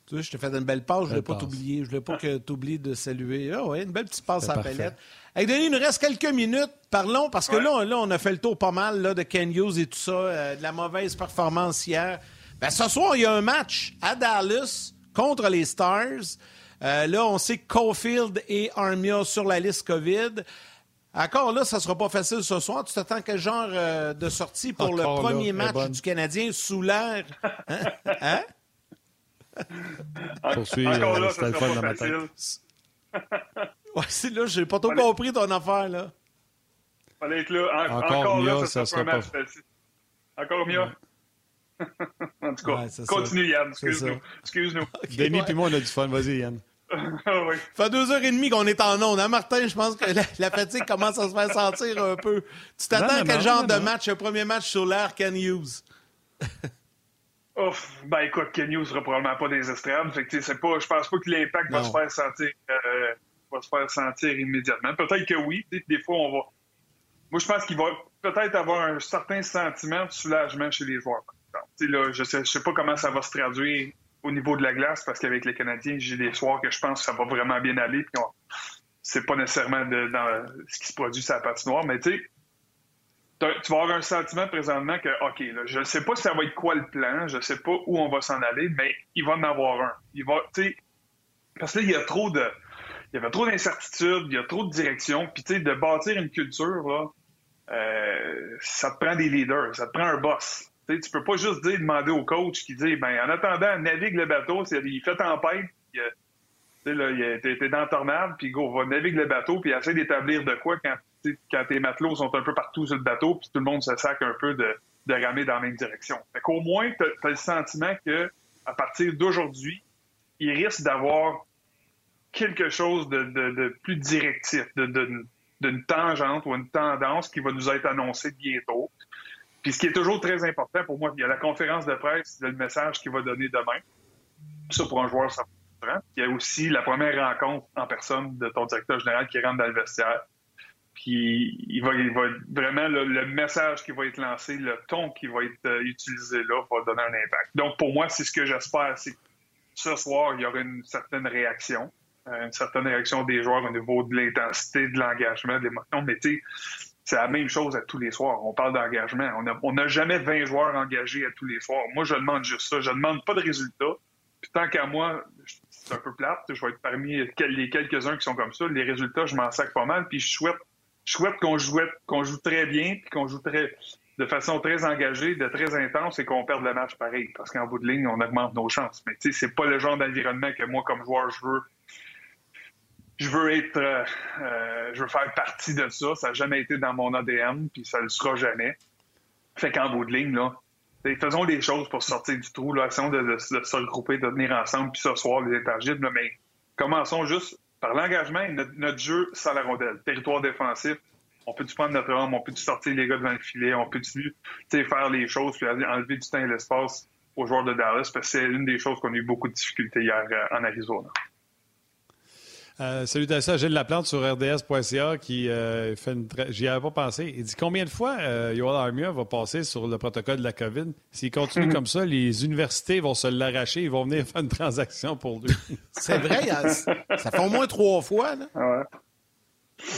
Tu vois, je te fais une belle pause, je ne voulais pas t'oublier. Je voulais pas que tu oublies de saluer. Ah ouais, une belle petite passe à la palette. Hey, Denis, il nous reste quelques minutes. Parlons, parce que là, là, on a fait le tour pas mal là, de Ken Hughes et tout ça, euh, de la mauvaise performance hier. Ben, ce soir, il y a un match à Dallas contre les Stars. Euh, là, on sait que Caulfield et Armia sur la liste COVID. Encore là, ça ne sera pas facile ce soir. Tu t'attends quel genre euh, de sortie pour le premier match du Canadien sous l'air? Hein? <laughs> hein? Poursuis, Encore euh, là, ça sera pas facile. <laughs> ouais, c'est là, j'ai pas tout compris ton affaire, là. Fallait être là. encore, encore là, ça, sera pas facile. Encore mieux. <laughs> en tout cas, continue, Yann. Excuse-nous. Excuse-nous. Denis et moi, on a du fun. Vas-y, Yann. Ah oui. Ça fait deux heures et demie qu'on est en onde. Hein, Martin? Je pense que la, fatigue commence à se faire sentir un peu. Tu t'attends à quel genre de match, un premier match sur l'air, Ken Hughes? <laughs> Ouf, ben écoute, Ken Hughes sera probablement pas des extrêmes. Fait que, c'est pas, je pense pas que l'impact va se faire sentir euh, va se faire sentir immédiatement. Peut-être que oui. Des fois, on va. Moi, je pense qu'il va peut-être avoir un certain sentiment de soulagement chez les joueurs. Là, je sais, sais pas comment ça va se traduire au niveau de la glace parce qu'avec les Canadiens, j'ai des soirs que je pense que ça va vraiment bien aller. Puis c'est pas nécessairement dans ce qui se produit sur la patinoire, mais tu sais, tu vas avoir un sentiment présentement que, OK, je ne sais pas si ça va être quoi le plan, je ne sais pas où on va s'en aller, mais il va en avoir un. Il va, parce que là, il y a trop. Il y avait trop d'incertitudes, il y a trop de directions. Puis, tu sais, de bâtir une culture, euh, ça te prend des leaders, ça te prend un boss. Tu tu peux pas juste dire, demander au coach qui dit, ben, en attendant, navigue le bateau, il fait tempête, tu sais, là, il dans la tornade, puis go, va navigue le bateau, puis essaie d'établir de quoi quand, quand tes matelots sont un peu partout sur le bateau, puis tout le monde se sac un peu de, de ramer dans la même direction. Fait qu'au moins, tu as, le sentiment que à partir d'aujourd'hui, il risque d'avoir quelque chose de, de, de plus directif, d'une tangente ou une tendance qui va nous être annoncée bientôt. Puis ce qui est toujours très important pour moi, il y a la conférence de presse, le message qu'il va donner demain. Ça, pour un joueur, ça prend. Il y a aussi la première rencontre en personne de ton directeur général qui rentre dans le vestiaire. Puis il va, il va vraiment le, message qui va être lancé, le ton qui va être euh, utilisé là va donner un impact. Donc pour moi, c'est ce que j'espère, c'est que ce soir, il y aura une certaine réaction, euh, une certaine réaction des joueurs au niveau de l'intensité, de l'engagement, de l'émotion. Mais tu c'est la même chose à tous les soirs. On parle d'engagement. On n'a jamais 20 joueurs engagés à tous les soirs. Moi, je demande juste ça. Je ne demande pas de résultats. Puis tant qu'à moi, c'est un peu plate. Je vais être parmi les quelques-uns qui sont comme ça. Les résultats, je m'en sac pas mal. Puis je souhaite, je souhaite qu'on joue, qu'on joue très bien, puis qu'on joue très, de façon très engagée, de très intense, et qu'on perde le match pareil. Parce qu'en bout de ligne, on augmente nos chances. Mais tu sais, c'est pas le genre d'environnement que moi, comme joueur, je veux je veux être, euh, euh, je veux faire partie de ça. Ça n'a jamais été dans mon ADN, puis ça ne le sera jamais. Fait qu'en bout de ligne, là, faisons les choses pour sortir du trou, là, essayons de, se regrouper, de venir ensemble, puis ce soir, les intangibles, mais commençons juste par l'engagement notre, jeu sans la rondelle. Territoire défensif, On peut-tu prendre notre homme, on peut-tu sortir les gars devant le filet, on peut-tu faire les choses puis enlever du temps et l'espace aux joueurs de Dallas, parce que c'est une des choses qu'on a eu beaucoup de difficultés hier euh, en Arizona. Euh, salutations à Gilles Laplante sur RDS.ca qui euh, fait une. J'y avais pas pensé. Il dit combien de fois euh, Yoel Armia va passer sur le protocole de la COVID? S'il continue <laughs> comme ça, les universités vont se l'arracher. Ils vont venir <laughs> faire une transaction pour lui. C'est vrai, <laughs> ça fait au moins trois fois. Là. Ouais.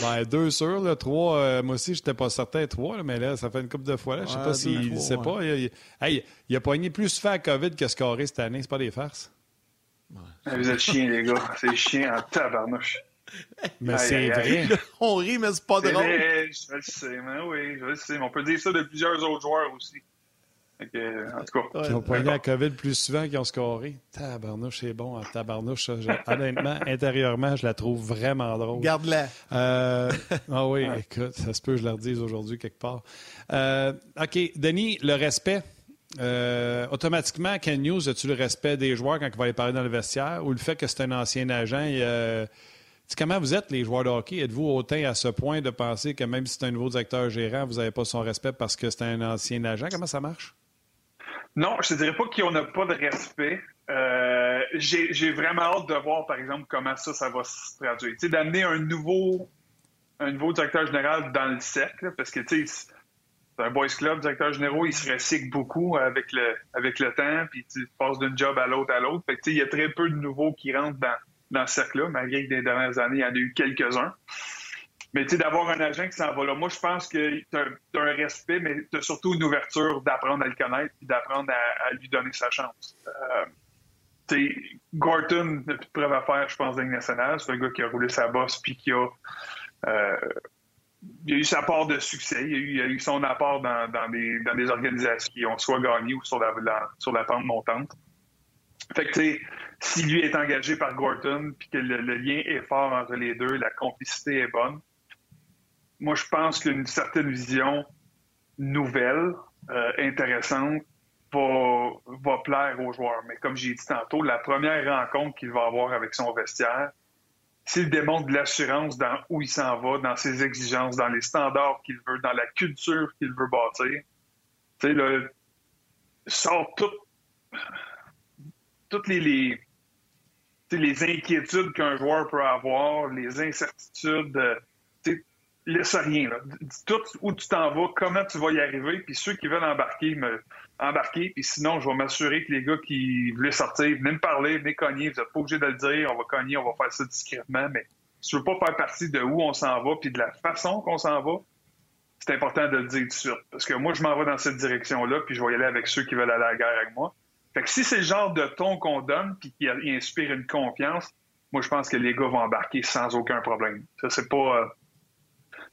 Ben, deux sur, là, trois. Euh, moi aussi, j'étais pas certain, trois, mais là, ça fait une couple de fois. Là. Je sais pas s'il sait pas. Il, hey, il a pogné plus fait à COVID que scoré cette année. C'est pas des farces. Ouais. Vous êtes chiens, les gars. C'est chien en tabarnouche. Mais c'est vrai. <laughs> on rit, mais c'est pas drôle. Je le sais, mais oui, je le sais. Mais on peut dire ça de plusieurs autres joueurs aussi. En tout cas. Qui ont poigné la COVID plus souvent qu'ils ont scoré. Tabarnouche, c'est bon. En hein, tabarnouche, honnêtement, <laughs> intérieurement, je la trouve vraiment drôle. Garde-la. Euh, ah oui, <laughs> écoute, ça se peut que je leur dise aujourd'hui quelque part. Euh, OK, Denis, le respect. Automatiquement, Ken News, as-tu le respect des joueurs quand il va aller parler dans le vestiaire ou le fait que c'est un ancien agent? comment vous êtes, les joueurs de hockey? Êtes-vous autant à ce point de penser que même si c'est un nouveau directeur gérant, vous n'avez pas son respect parce que c'est un ancien agent? Comment ça marche? Non, je ne dirais pas qu'on n'a pas de respect. Euh, j'ai vraiment hâte de voir, par exemple, comment ça, ça va se traduire. D'amener un nouveau, un nouveau directeur général dans le cercle, parce que c'est un boys club, directeur général, il se recycle beaucoup avec le, avec le temps, puis tu passes d'un job à l'autre à l'autre. Il y a très peu de nouveaux qui rentrent dans, dans ce cercle-là, malgré que les dernières années, il y en a eu quelques-uns. Mais d'avoir un agent qui s'en va là, moi, je pense que tu as, un respect, mais tu as surtout une ouverture d'apprendre à le connaître et d'apprendre à, lui donner sa chance. Euh, Gorton n'a plus de preuve à faire, je pense, dans nationale. C'est un gars qui a roulé sa bosse puis qui a. Euh, il a eu sa part de succès, il a eu, a eu son apport dans, des, organisations qui ont soit gagné ou sur la, pente montante. Fait que, si lui est engagé par Gorton, puis que le, lien est fort entre les deux, la complicité est bonne, moi, je pense qu'une certaine vision nouvelle, euh, intéressante, va, va, plaire aux joueurs. Mais comme j'ai dit tantôt, la première rencontre qu'il va avoir avec son vestiaire, s'il démontre de l'assurance dans où il s'en va, dans ses exigences, dans les standards qu'il veut, dans la culture qu'il veut bâtir, tu sais, le sort tout, toutes les, les, les inquiétudes qu'un joueur peut avoir, les incertitudes, euh, laisse rien. Là. Dis tout où tu t'en vas, comment tu vas y arriver, puis ceux qui veulent embarquer, me embarquer, puis sinon, je vais m'assurer que les gars qui voulaient sortir, venez me parler, venez cogner, vous n'êtes pas obligé de le dire, on va cogner, on va faire ça discrètement, mais si tu veux pas faire partie de où on s'en va, puis de la façon qu'on s'en va, c'est important de le dire tout de suite. Parce que moi, je m'en vais dans cette direction-là, puis je vais y aller avec ceux qui veulent aller à la guerre avec moi. Fait que si c'est le genre de ton qu'on donne, puis qui inspire une confiance, moi, je pense que les gars vont embarquer sans aucun problème. Ça, c'est pas...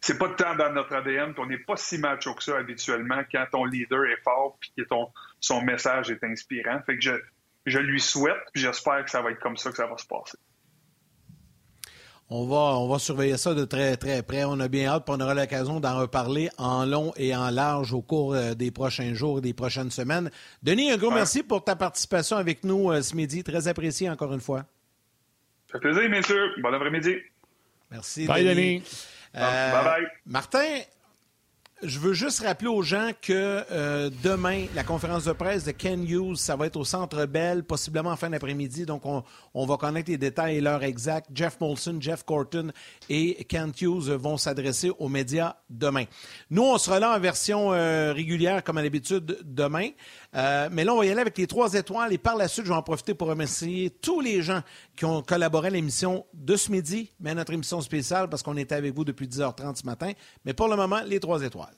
C'est pas tant dans notre ADN, puis on n'est pas si macho que ça habituellement quand ton leader est fort puis que ton, son message est inspirant. Fait que je, je lui souhaite, puis j'espère que ça va être comme ça que ça va se passer. On va, on va surveiller ça de très, très près. On a bien hâte, puis on aura l'occasion d'en reparler en long et en large au cours euh, des prochains jours et des prochaines semaines. Denis, un gros merci pour ta participation avec nous euh, ce midi. Très apprécié encore une fois. Ça fait plaisir, messieurs. Bon après-midi. Merci. Bye, Denis. Euh, Martin, je veux juste rappeler aux gens que euh, demain, la conférence de presse de Ken Hughes, ça va être au Centre Bell, possiblement en fin d'après-midi. Donc, on, va connaître les détails et l'heure exacte. Jeff Molson, Jeff Corton et Ken Hughes vont s'adresser aux médias demain. Nous, on sera là en version euh, régulière, comme à l'habitude, demain. Euh, mais là, on va y aller avec les trois étoiles. Et par la suite, je vais en profiter pour remercier tous les gens qui ont collaboré à l'émission de ce midi, mais à notre émission spéciale, parce qu'on était avec vous depuis 10h30 ce matin. Mais pour le moment, les trois étoiles.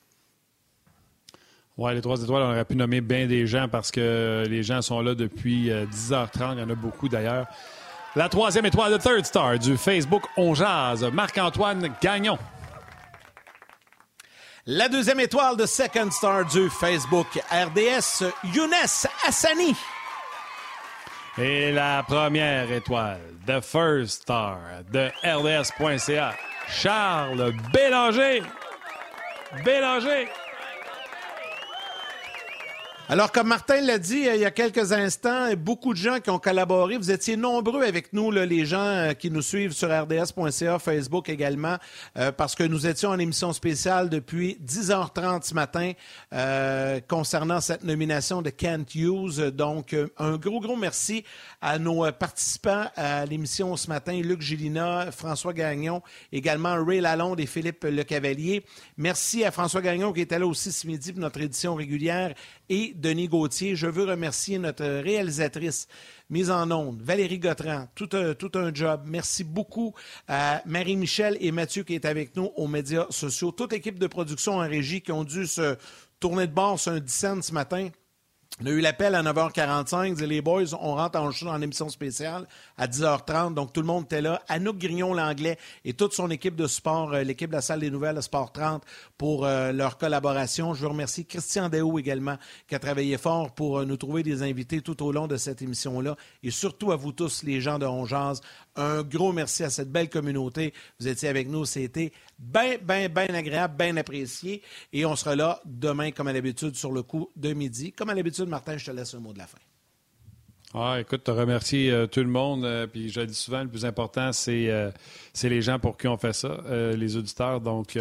Oui, les trois étoiles, on aurait pu nommer bien des gens parce que les gens sont là depuis 10h30. Euh, Il y en a beaucoup d'ailleurs. La troisième étoile de Third Star du Facebook On Jazz, Marc-Antoine Gagnon. La deuxième étoile de Second Star du Facebook RDS, Younes Hassani. Et la première étoile, The First Star de RDS.ca, Charles Bélanger. Bélanger. Alors, comme Martin l'a dit euh, il y a quelques instants, beaucoup de gens qui ont collaboré. Vous étiez nombreux avec nous, là, les gens euh, qui nous suivent sur rds.ca, Facebook également, euh, parce que nous étions en émission spéciale depuis 10h30 ce matin concernant cette nomination de Kent Hughes. Donc, un gros, gros merci à nos participants à l'émission ce matin, Luc Gilina, François Gagnon, également Ray Lalonde et Philippe Lecavalier. Merci à François Gagnon qui était là aussi ce midi pour notre édition régulière et Denis Gauthier. Je veux remercier notre réalisatrice mise en onde, Valérie Gautran, tout un, job. Merci beaucoup à Marie-Michel et Mathieu qui est avec nous aux médias sociaux. Toute l'équipe de production en régie qui ont dû se tourner de bord sur un 10 ce matin. On a eu l'appel à 9h45. Les boys, on rentre en, en émission spéciale à 10h30. Donc, tout le monde était là. Anouk Grignon, l'anglais, et toute son équipe de sport, euh, l'équipe de la salle des nouvelles, Sport 30, pour euh, leur collaboration. Je vous remercie Christian Déo également, qui a travaillé fort pour euh, nous trouver des invités tout au long de cette émission-là. Et surtout à vous tous, les gens de Ongeaz, un gros merci à cette belle communauté. Vous étiez avec nous. C'était bien, bien, bien agréable, bien apprécié. Et on sera là demain, comme à l'habitude, sur le coup de midi. Comme à l'habitude, Martin, je te laisse un mot de la fin. Ah, écoute, je remercie euh, tout le monde. Euh, puis je le dis souvent, le plus important, c'est euh, les gens pour qui on fait ça, les auditeurs. Donc,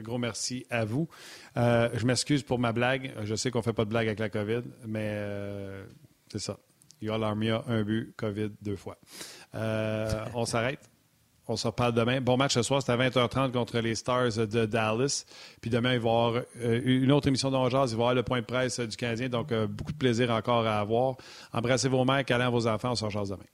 gros merci à vous. je m'excuse pour ma blague. Je sais qu'on ne fait pas de blague avec la COVID, mais c'est ça. Yoel Armia, un but, COVID deux fois. on s'arrête. On se reparle demain. Bon match ce soir, c'est à 20h30 contre les Stars de Dallas. Puis demain, il va y avoir euh, une autre émission d'Angers. Il va y avoir le point de presse du Canadien. Donc, euh, beaucoup de plaisir encore à avoir. Embrassez vos mères, câlins vos enfants. On se demain.